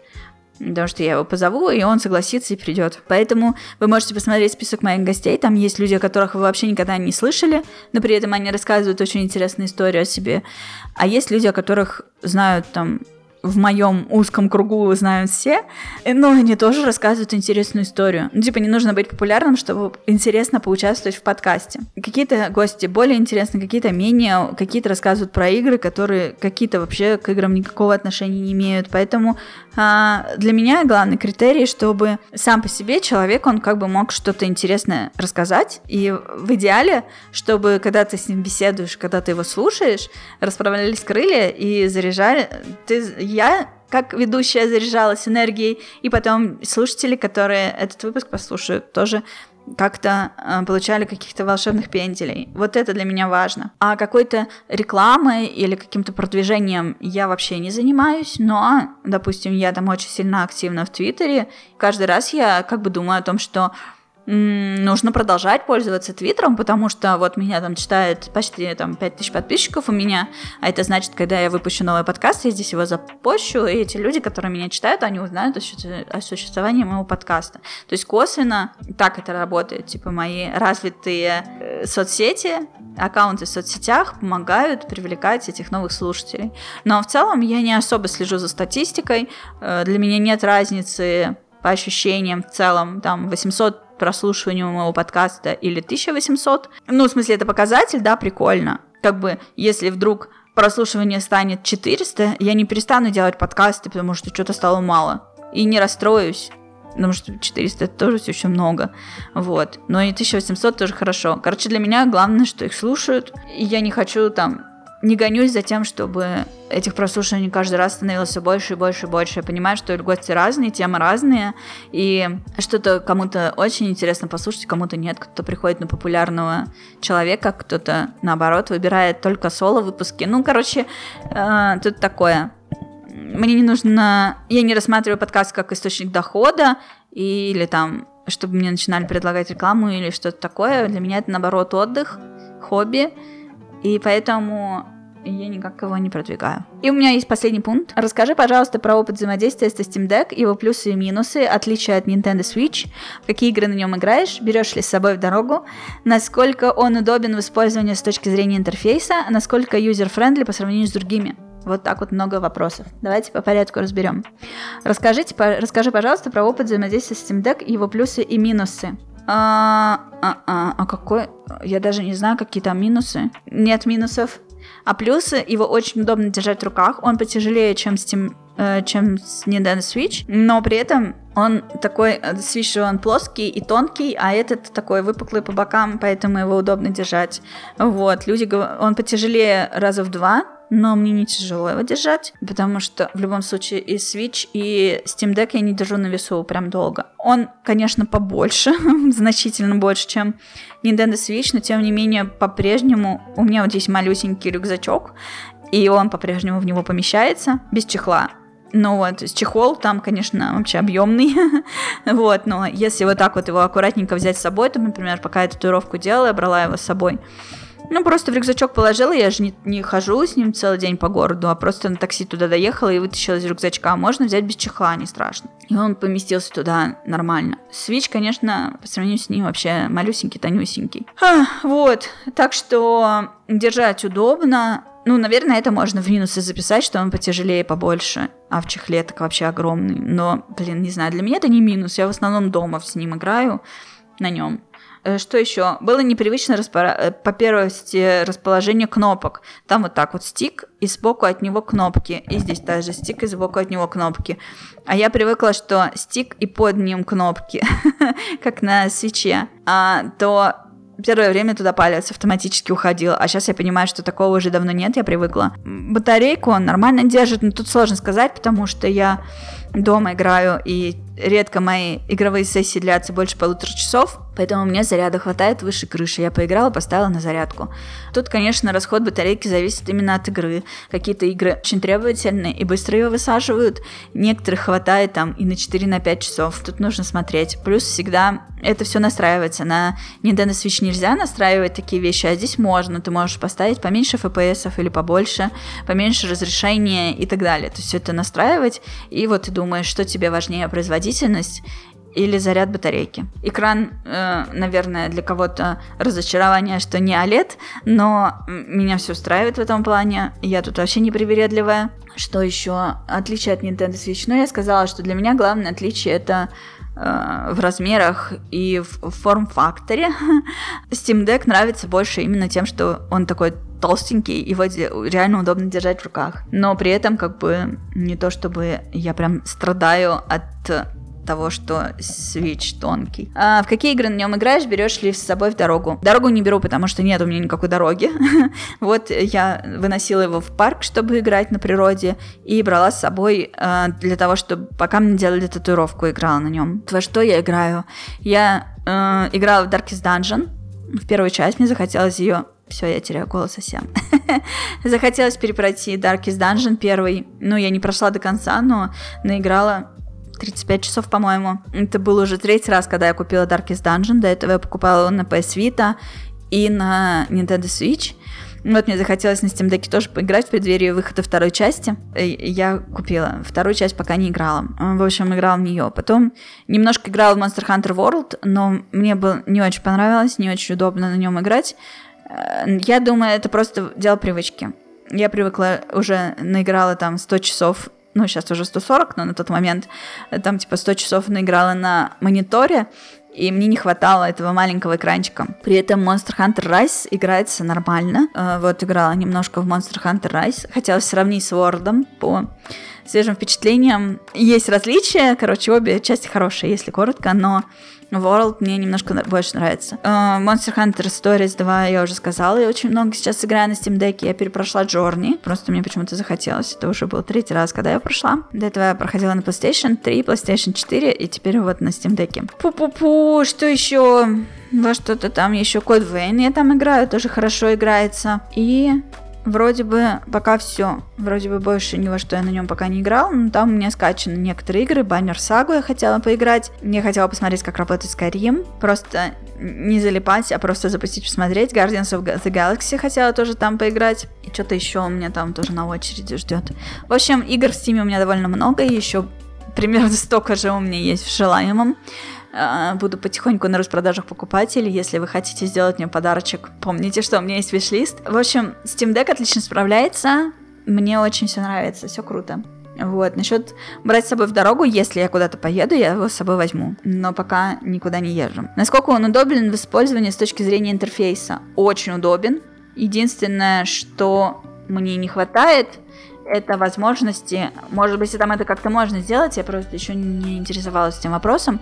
потому что я его позову, и он согласится и придет. Поэтому вы можете посмотреть список моих гостей, там есть люди, о которых вы вообще никогда не слышали, но при этом они рассказывают очень интересную историю о себе. А есть люди, о которых знают там в моем узком кругу знают все, но они тоже рассказывают интересную историю. Ну, типа, не нужно быть популярным, чтобы интересно поучаствовать в подкасте. Какие-то гости более интересны, какие-то менее, какие-то рассказывают про игры, которые какие-то вообще к играм никакого отношения не имеют. Поэтому для меня главный критерий, чтобы сам по себе человек, он как бы мог что-то интересное рассказать, и в идеале, чтобы когда ты с ним беседуешь, когда ты его слушаешь, расправлялись крылья и заряжали, ты я как ведущая заряжалась энергией, и потом слушатели, которые этот выпуск послушают, тоже как-то э, получали каких-то волшебных пенделей. Вот это для меня важно. А какой-то рекламой или каким-то продвижением я вообще не занимаюсь, но, допустим, я там очень сильно активна в Твиттере. Каждый раз я как бы думаю о том, что нужно продолжать пользоваться Твиттером, потому что вот меня там читает почти там 5000 подписчиков у меня, а это значит, когда я выпущу новый подкаст, я здесь его запущу, и эти люди, которые меня читают, они узнают о существовании моего подкаста. То есть косвенно так это работает, типа мои развитые э, соцсети, аккаунты в соцсетях помогают привлекать этих новых слушателей. Но в целом я не особо слежу за статистикой, э, для меня нет разницы по ощущениям в целом, там 800 прослушиванию моего подкаста или 1800. Ну, в смысле, это показатель, да, прикольно. Как бы, если вдруг прослушивание станет 400, я не перестану делать подкасты, потому что что-то стало мало. И не расстроюсь. Потому что 400 это тоже все еще много. Вот. Но и 1800 тоже хорошо. Короче, для меня главное, что их слушают. И я не хочу там не гонюсь за тем, чтобы этих прослушиваний каждый раз становилось все больше и больше и больше. Я понимаю, что гости разные, темы разные, и что-то кому-то очень интересно послушать, кому-то нет. Кто-то приходит на популярного человека, кто-то, наоборот, выбирает только соло-выпуски. Ну, короче, э, тут такое. мне не нужно... Я не рассматриваю подкаст как источник дохода или там, чтобы мне начинали предлагать рекламу или что-то такое. Для меня это, наоборот, отдых, хобби. И поэтому я никак его не продвигаю. И у меня есть последний пункт. Расскажи, пожалуйста, про опыт взаимодействия с Steam Deck, его плюсы и минусы, отличия от Nintendo Switch, какие игры на нем играешь, берешь ли с собой в дорогу, насколько он удобен в использовании с точки зрения интерфейса, насколько user-friendly по сравнению с другими. Вот так вот много вопросов. Давайте по порядку разберем. Расскажите, по, расскажи, пожалуйста, про опыт взаимодействия с Steam Deck, его плюсы и минусы. А, а, а, а какой? Я даже не знаю, какие там минусы. Нет минусов. А плюсы, его очень удобно держать в руках, он потяжелее, чем Steam э, чем Nintendo Switch, но при этом он такой, э, Switch он плоский и тонкий, а этот такой выпуклый по бокам, поэтому его удобно держать. Вот, люди, он потяжелее раза в два, но мне не тяжело его держать, потому что в любом случае и Switch, и Steam Deck я не держу на весу прям долго. Он, конечно, побольше, (laughs) значительно больше, чем Nintendo Switch, но тем не менее по-прежнему у меня вот здесь малюсенький рюкзачок, и он по-прежнему в него помещается без чехла. Ну вот, чехол там, конечно, вообще объемный. (laughs) вот, но если вот так вот его аккуратненько взять с собой, то, например, пока я татуировку делала, я брала его с собой, ну, просто в рюкзачок положила, я же не, не хожу с ним целый день по городу, а просто на такси туда доехала и вытащила из рюкзачка. Можно взять без чехла, не страшно. И он поместился туда нормально. Свич, конечно, по сравнению с ним вообще малюсенький, тонюсенький. А, вот, так что держать удобно. Ну, наверное, это можно в минусы записать, что он потяжелее, побольше, а в чехле так вообще огромный. Но, блин, не знаю, для меня это не минус. Я в основном дома с ним играю на нем. Э, что еще? Было непривычно распора... Э, по первости расположение кнопок. Там вот так вот стик, и сбоку от него кнопки. И здесь также стик, и сбоку от него кнопки. А я привыкла, что стик и под ним кнопки, (laughs) как на свече. А, то первое время туда палец автоматически уходил, а сейчас я понимаю, что такого уже давно нет, я привыкла. Батарейку он нормально держит, но тут сложно сказать, потому что я дома играю, и редко мои игровые сессии длятся больше полутора часов, поэтому мне заряда хватает выше крыши. Я поиграла, поставила на зарядку. Тут, конечно, расход батарейки зависит именно от игры. Какие-то игры очень требовательные и быстро ее высаживают, некоторых хватает там и на 4 на 5 часов. Тут нужно смотреть. Плюс всегда это все настраивается. На Nintendo Switch нельзя настраивать такие вещи, а здесь можно. Ты можешь поставить поменьше FPS или побольше, поменьше разрешения и так далее. То есть все это настраивать, и вот ты думаешь, что тебе важнее, производительность или заряд батарейки. Экран, э, наверное, для кого-то разочарование, что не OLED, но меня все устраивает в этом плане. Я тут вообще не привередливая. Что еще? Отличие от Nintendo Switch. Ну, я сказала, что для меня главное отличие это э, в размерах и в форм-факторе. (laughs) Steam Deck нравится больше именно тем, что он такой толстенький, его реально удобно держать в руках. Но при этом как бы не то, чтобы я прям страдаю от того, что Switch тонкий. А в какие игры на нем играешь, берешь ли с собой в дорогу? Дорогу не беру, потому что нет у меня никакой дороги. (laughs) вот я выносила его в парк, чтобы играть на природе, и брала с собой э, для того, чтобы пока мне делали татуировку, играла на нем. Во что я играю? Я э, играла в Darkest Dungeon, в первую часть, мне захотелось ее все, я теряю голос совсем. (laughs) Захотелось перепройти Darkest Dungeon первый. Ну, я не прошла до конца, но наиграла 35 часов, по-моему. Это был уже третий раз, когда я купила Darkest Dungeon. До этого я покупала его на PS Vita и на Nintendo Switch. Вот мне захотелось на Steam Deck тоже поиграть в преддверии выхода второй части. Я купила. Вторую часть пока не играла. В общем, играла в нее. Потом немножко играла в Monster Hunter World, но мне было не очень понравилось, не очень удобно на нем играть. Э, я думаю, это просто дело привычки. Я привыкла, уже наиграла там 100 часов ну, сейчас уже 140, но на тот момент э, там типа 100 часов наиграла на мониторе, и мне не хватало этого маленького экранчика. При этом Monster Hunter Rise играется нормально. Э, вот играла немножко в Monster Hunter Rise. Хотела сравнить с World по свежим впечатлениям. Есть различия, короче, обе части хорошие, если коротко, но World мне немножко больше нравится. Uh, Monster Hunter Stories 2 я уже сказала, я очень много сейчас играю на Steam Deck, я перепрошла Journey, просто мне почему-то захотелось, это уже был третий раз, когда я прошла. До этого я проходила на PlayStation 3, PlayStation 4 и теперь вот на Steam Deck. Пу-пу-пу, что еще? Во что-то там еще Код Вейн я там играю, тоже хорошо играется. И вроде бы пока все. Вроде бы больше ни во что я на нем пока не играл, но там у меня скачаны некоторые игры. Баннер Сагу я хотела поиграть. Я хотела посмотреть, как работает Skyrim. Просто не залипать, а просто запустить, посмотреть. Guardians of the Galaxy хотела тоже там поиграть. И что-то еще у меня там тоже на очереди ждет. В общем, игр в Steam у меня довольно много, и еще примерно (laughs) столько же у меня есть в желаемом. А, буду потихоньку на распродажах покупать, или если вы хотите сделать мне подарочек, помните, что у меня есть виш-лист. В общем, Steam Deck отлично справляется, мне очень все нравится, все круто. Вот, насчет брать с собой в дорогу, если я куда-то поеду, я его с собой возьму. Но пока никуда не езжу. Насколько он удобен в использовании с точки зрения интерфейса? Очень удобен. Единственное, что мне не хватает, это возможности. Может быть, там это как-то можно сделать, я просто еще не интересовалась этим вопросом.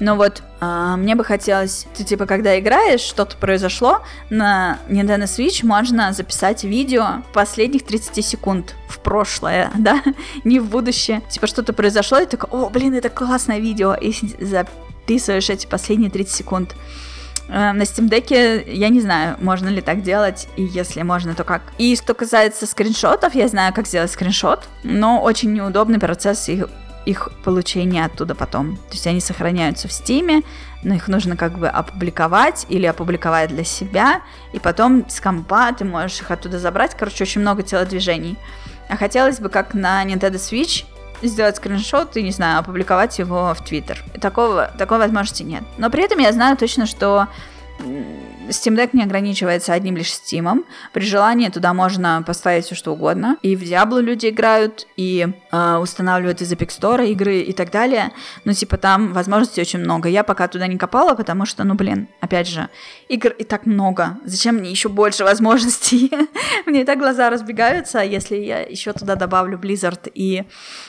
Но вот э, мне бы хотелось, ты типа, когда играешь, что-то произошло, на Nintendo Switch можно записать видео последних 30 секунд в прошлое, (laughs) да, не в будущее. Типа, что-то произошло, и такой, о, блин, это классное видео, и записываешь эти последние 30 секунд. Э, на Steam Deck я не знаю, можно ли так делать, и если можно, то как. И что касается скриншотов, я знаю, как сделать скриншот, но очень неудобный процесс их, их получения оттуда потом. То есть они сохраняются в Steam, но их нужно как бы опубликовать или опубликовать для себя, и потом с компа ты можешь их оттуда забрать. Короче, очень много телодвижений. А хотелось бы, как на Nintendo Switch, сделать скриншот и, не знаю, опубликовать его в Твиттер. Такого, такой возможности нет. Но при этом я знаю точно, что Steam Deck не ограничивается одним лишь Steam. При желании туда можно поставить все что угодно. И в Diablo люди играют, и э, устанавливают из Epic Store игры и так далее. Ну, типа, там возможностей очень много. Я пока туда не копала, потому что, ну, блин, опять же, игр и так много. Зачем мне еще больше возможностей? (laughs) мне и так глаза разбегаются, если я еще туда добавлю Blizzard и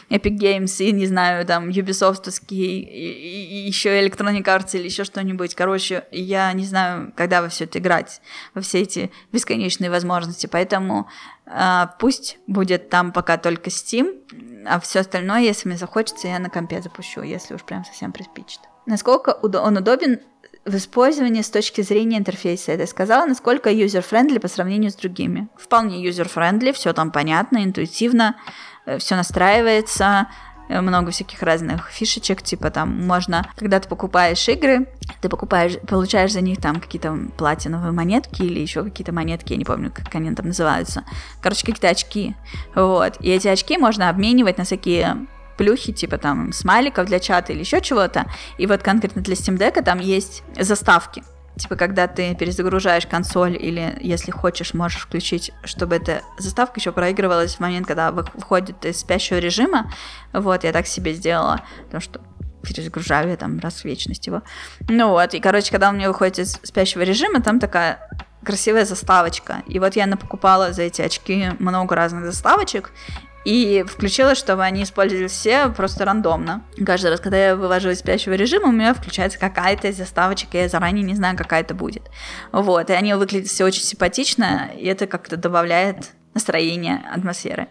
Epic Games, и, не знаю, там, Ubisoft и, и, еще Electronic Arts или еще что-нибудь. Короче, я не знаю, когда все это играть, во все эти бесконечные возможности. Поэтому э, пусть будет там пока только Steam, а все остальное, если мне захочется, я на компе запущу, если уж прям совсем приспичит. Насколько он удобен в использовании с точки зрения интерфейса. Это сказала, насколько user-friendly по сравнению с другими. Вполне user-friendly, все там понятно, интуитивно. Э, все настраивается, много всяких разных фишечек, типа там можно, когда ты покупаешь игры, ты покупаешь, получаешь за них там какие-то платиновые монетки или еще какие-то монетки, я не помню, как они там называются. Короче, какие-то очки. Вот. И эти очки можно обменивать на всякие плюхи, типа там смайликов для чата или еще чего-то. И вот конкретно для Steam Deck там есть заставки. Типа, когда ты перезагружаешь консоль или, если хочешь, можешь включить, чтобы эта заставка еще проигрывалась в момент, когда выходит из спящего режима. Вот, я так себе сделала, потому что перезагружаю я там раз в вечность его. Ну вот, и, короче, когда он мне выходит из спящего режима, там такая красивая заставочка. И вот я покупала за эти очки много разных заставочек, и включила, чтобы они использовались все просто рандомно. Каждый раз, когда я вывожу из спящего режима, у меня включается какая-то из заставочек, я заранее не знаю, какая это будет. Вот, и они выглядят все очень симпатично, и это как-то добавляет настроение, атмосферы.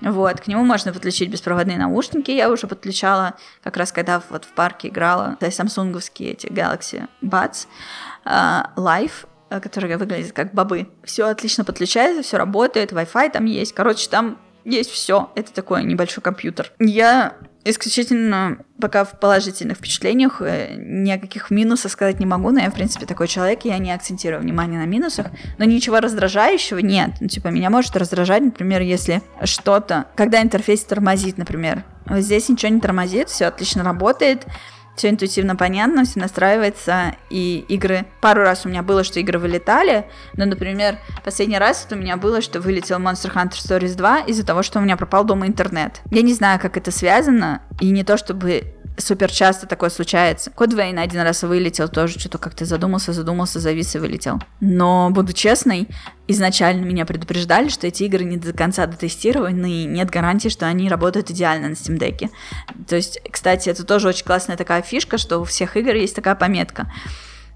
Вот, к нему можно подключить беспроводные наушники. Я уже подключала, как раз когда вот в парке играла, то есть самсунговские эти Galaxy Buds uh, Live, э, которые выглядят как бобы. Все отлично подключается, все работает, Wi-Fi там есть. Короче, там есть все. Это такой небольшой компьютер. Я исключительно пока в положительных впечатлениях, э, ни о каких минусах сказать не могу, но я, в принципе, такой человек, я не акцентирую внимание на минусах, но ничего раздражающего нет. Ну, типа, меня может раздражать, например, если что-то, когда интерфейс тормозит, например. Здесь ничего не тормозит, все отлично работает, все интуитивно понятно, все настраивается, и игры... Пару раз у меня было, что игры вылетали, но, например, последний раз это у меня было, что вылетел Monster Hunter Stories 2 из-за того, что у меня пропал дома интернет. Я не знаю, как это связано, и не то, чтобы супер часто такое случается. Код Вейн один раз вылетел, тоже что-то как-то задумался, задумался, завис и вылетел. Но, буду честной, изначально меня предупреждали, что эти игры не до конца дотестированы, и нет гарантии, что они работают идеально на Steam Deck. То есть, кстати, это тоже очень классная такая фишка, что у всех игр есть такая пометка.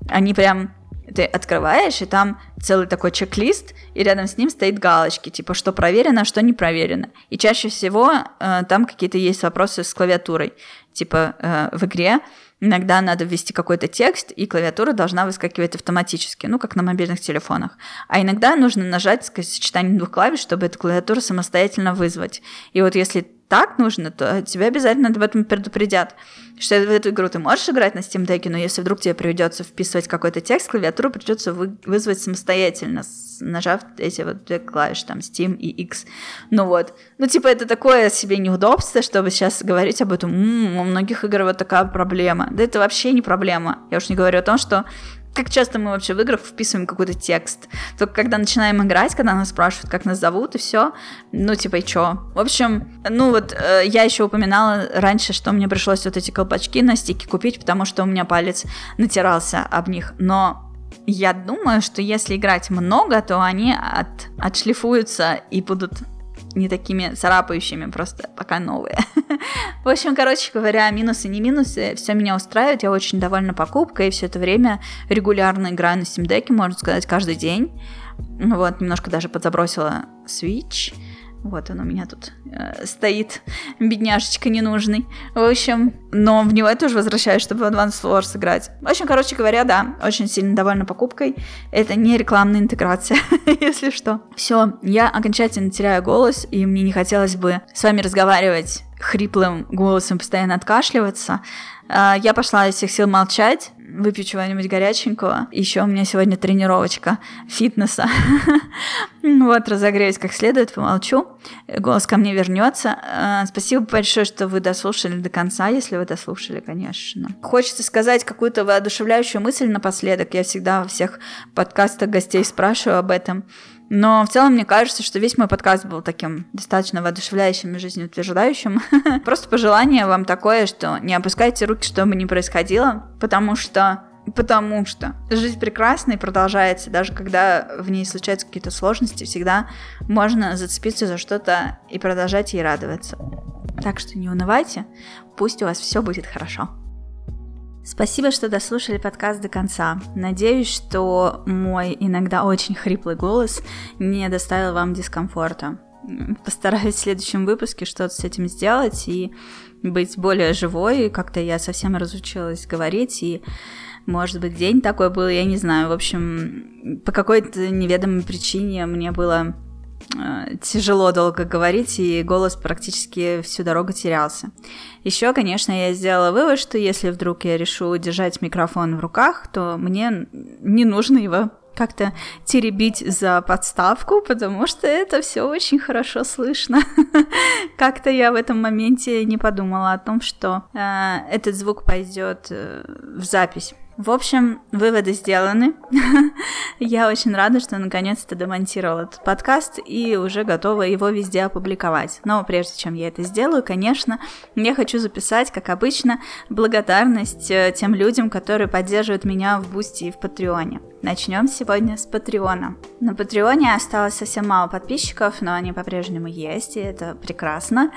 Они прям ты открываешь, и там целый такой чек-лист, и рядом с ним стоит галочки, типа, что проверено, что не проверено. И чаще всего э, там какие-то есть вопросы с клавиатурой. Типа, э, в игре иногда надо ввести какой-то текст, и клавиатура должна выскакивать автоматически, ну, как на мобильных телефонах. А иногда нужно нажать сочетание двух клавиш, чтобы эту клавиатуру самостоятельно вызвать. И вот если так нужно, то тебя обязательно об этом предупредят. Что в эту игру ты можешь играть на Steam Deck, но если вдруг тебе придется вписывать какой-то текст, клавиатуру придется вы, вызвать самостоятельно, нажав эти вот две клавиши, там, Steam и X. Ну вот. Ну, типа, это такое себе неудобство, чтобы сейчас говорить об этом. М-м, у многих игр вот такая проблема. Да это вообще не проблема. Я уж не говорю о том, что как часто мы вообще в играх вписываем какой-то текст. Только когда начинаем играть, когда нас спрашивают, как нас зовут, и все, ну, типа, и чё? В общем, ну вот, э, я еще упоминала раньше, что мне пришлось вот эти колпачки на стике купить, потому что у меня палец натирался об них. Но я думаю, что если играть много, то они от, отшлифуются и будут не такими царапающими, просто пока новые. (laughs) В общем, короче говоря, минусы не минусы, все меня устраивает, я очень довольна покупкой, и все это время регулярно играю на Steam Deck, можно сказать, каждый день. Вот, немножко даже подзабросила Switch, вот он у меня тут э, стоит, бедняжечка ненужный. В общем, но в него я тоже возвращаюсь, чтобы в Advanced Wars играть. В общем, короче говоря, да, очень сильно довольна покупкой. Это не рекламная интеграция, (laughs) если что. Все, я окончательно теряю голос, и мне не хотелось бы с вами разговаривать хриплым голосом, постоянно откашливаться. Э, я пошла из всех сил молчать, выпью чего-нибудь горяченького. Еще у меня сегодня тренировочка фитнеса. (laughs) Вот, разогреюсь как следует, помолчу. Голос ко мне вернется. А, спасибо большое, что вы дослушали до конца, если вы дослушали, конечно. Хочется сказать какую-то воодушевляющую мысль напоследок. Я всегда во всех подкастах гостей спрашиваю об этом. Но в целом мне кажется, что весь мой подкаст был таким достаточно воодушевляющим и жизнеутверждающим. (laughs) Просто пожелание вам такое, что не опускайте руки, что бы ни происходило, потому что Потому что жизнь прекрасна и продолжается, даже когда в ней случаются какие-то сложности, всегда можно зацепиться за что-то и продолжать ей радоваться. Так что не унывайте, пусть у вас все будет хорошо. Спасибо, что дослушали подкаст до конца. Надеюсь, что мой иногда очень хриплый голос не доставил вам дискомфорта. Постараюсь в следующем выпуске что-то с этим сделать и быть более живой. Как-то я совсем разучилась говорить, и, может быть, день такой был, я не знаю. В общем, по какой-то неведомой причине мне было тяжело долго говорить, и голос практически всю дорогу терялся. Еще, конечно, я сделала вывод, что если вдруг я решу держать микрофон в руках, то мне не нужно его как-то теребить за подставку, потому что это все очень хорошо слышно. (laughs) Как-то я в этом моменте не подумала о том, что э, этот звук пойдет э, в запись. В общем, выводы сделаны. (laughs) Я очень рада, что наконец-то домонтировала этот подкаст и уже готова его везде опубликовать. Но прежде чем я это сделаю, конечно, я хочу записать, как обычно, благодарность э, тем людям, которые поддерживают меня в Бусти и в Патреоне. Начнем сегодня с Патреона. На Патреоне осталось совсем мало подписчиков, но они по-прежнему есть, и это прекрасно.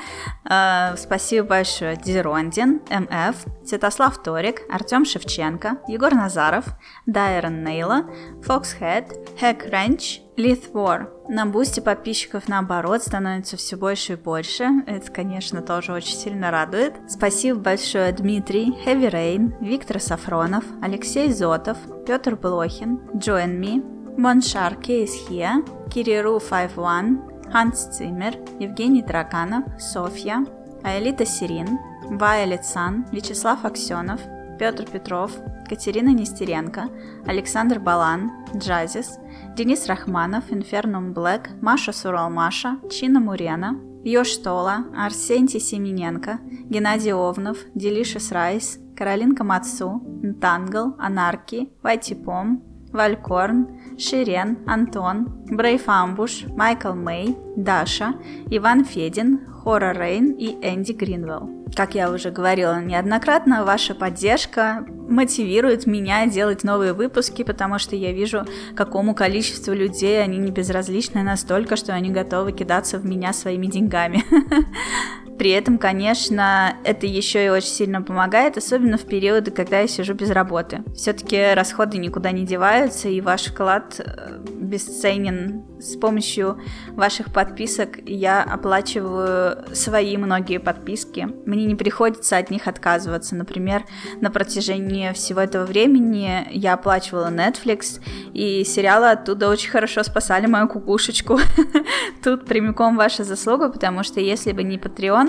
Э, спасибо большое Дизерондин, МФ, Святослав Торик, Артем Шевченко, Егор Назаров, Дайрон Нейла, Фоксхед, Хэк Ренч, Лith War. На бусте подписчиков наоборот становится все больше и больше. Это, конечно, тоже очень сильно радует. Спасибо большое Дмитрий, Heavy Rain, Виктор Сафронов, Алексей Зотов, Петр Блохин, Join Me, Моншар Кейс Here, Кириру 51, Ханс Циммер, Евгений Драканов, Софья, Аэлита Сирин, Вайолет Сан, Вячеслав Аксенов, Петр Петров, Катерина Нестеренко, Александр Балан, Джазис, Денис Рахманов, Инфернум Блэк, Маша Суралмаша, Чина Мурена, Ёж Тола, Арсентий Семененко, Геннадий Овнов, Делишес Райс, Каролинка Мацу, Нтангл, Анарки, Вайтипом, Валькорн, Ширен, Антон, Брейф Амбуш, Майкл Мэй, Даша, Иван Федин, Хора Рейн и Энди Гринвелл. Как я уже говорила неоднократно, ваша поддержка мотивирует меня делать новые выпуски, потому что я вижу, какому количеству людей они не безразличны настолько, что они готовы кидаться в меня своими деньгами. (laughs) При этом, конечно, это еще и очень сильно помогает, особенно в периоды, когда я сижу без работы. Все-таки расходы никуда не деваются, и ваш вклад э, бесценен с помощью ваших подписок я оплачиваю свои многие подписки. Мне не приходится от них отказываться. Например, на протяжении всего этого времени я оплачивала Netflix, и сериалы оттуда очень хорошо спасали мою кукушечку. (laughs) Тут прямиком ваша заслуга, потому что если бы не Patreon,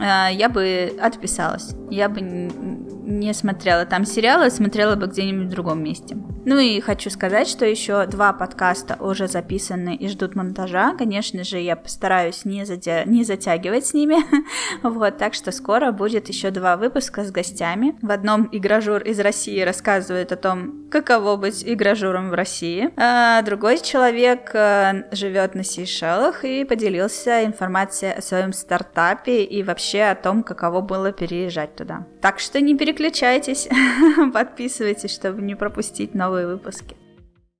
э, я бы отписалась. Я бы не смотрела там сериалы, смотрела бы где-нибудь в другом месте. Ну и хочу сказать, что еще два подкаста уже записаны и ждут монтажа. Конечно же, я постараюсь не, затя... не затягивать с ними. (laughs) вот, так что скоро будет еще два выпуска с гостями. В одном игражур из России рассказывает о том, каково быть игражуром в России. А другой человек э, живет на Сейшелах и поделился информацией о своем стартапе и вообще о том, каково было переезжать туда. Так что не переключайтесь, (laughs) подписывайтесь, чтобы не пропустить новые выпуски.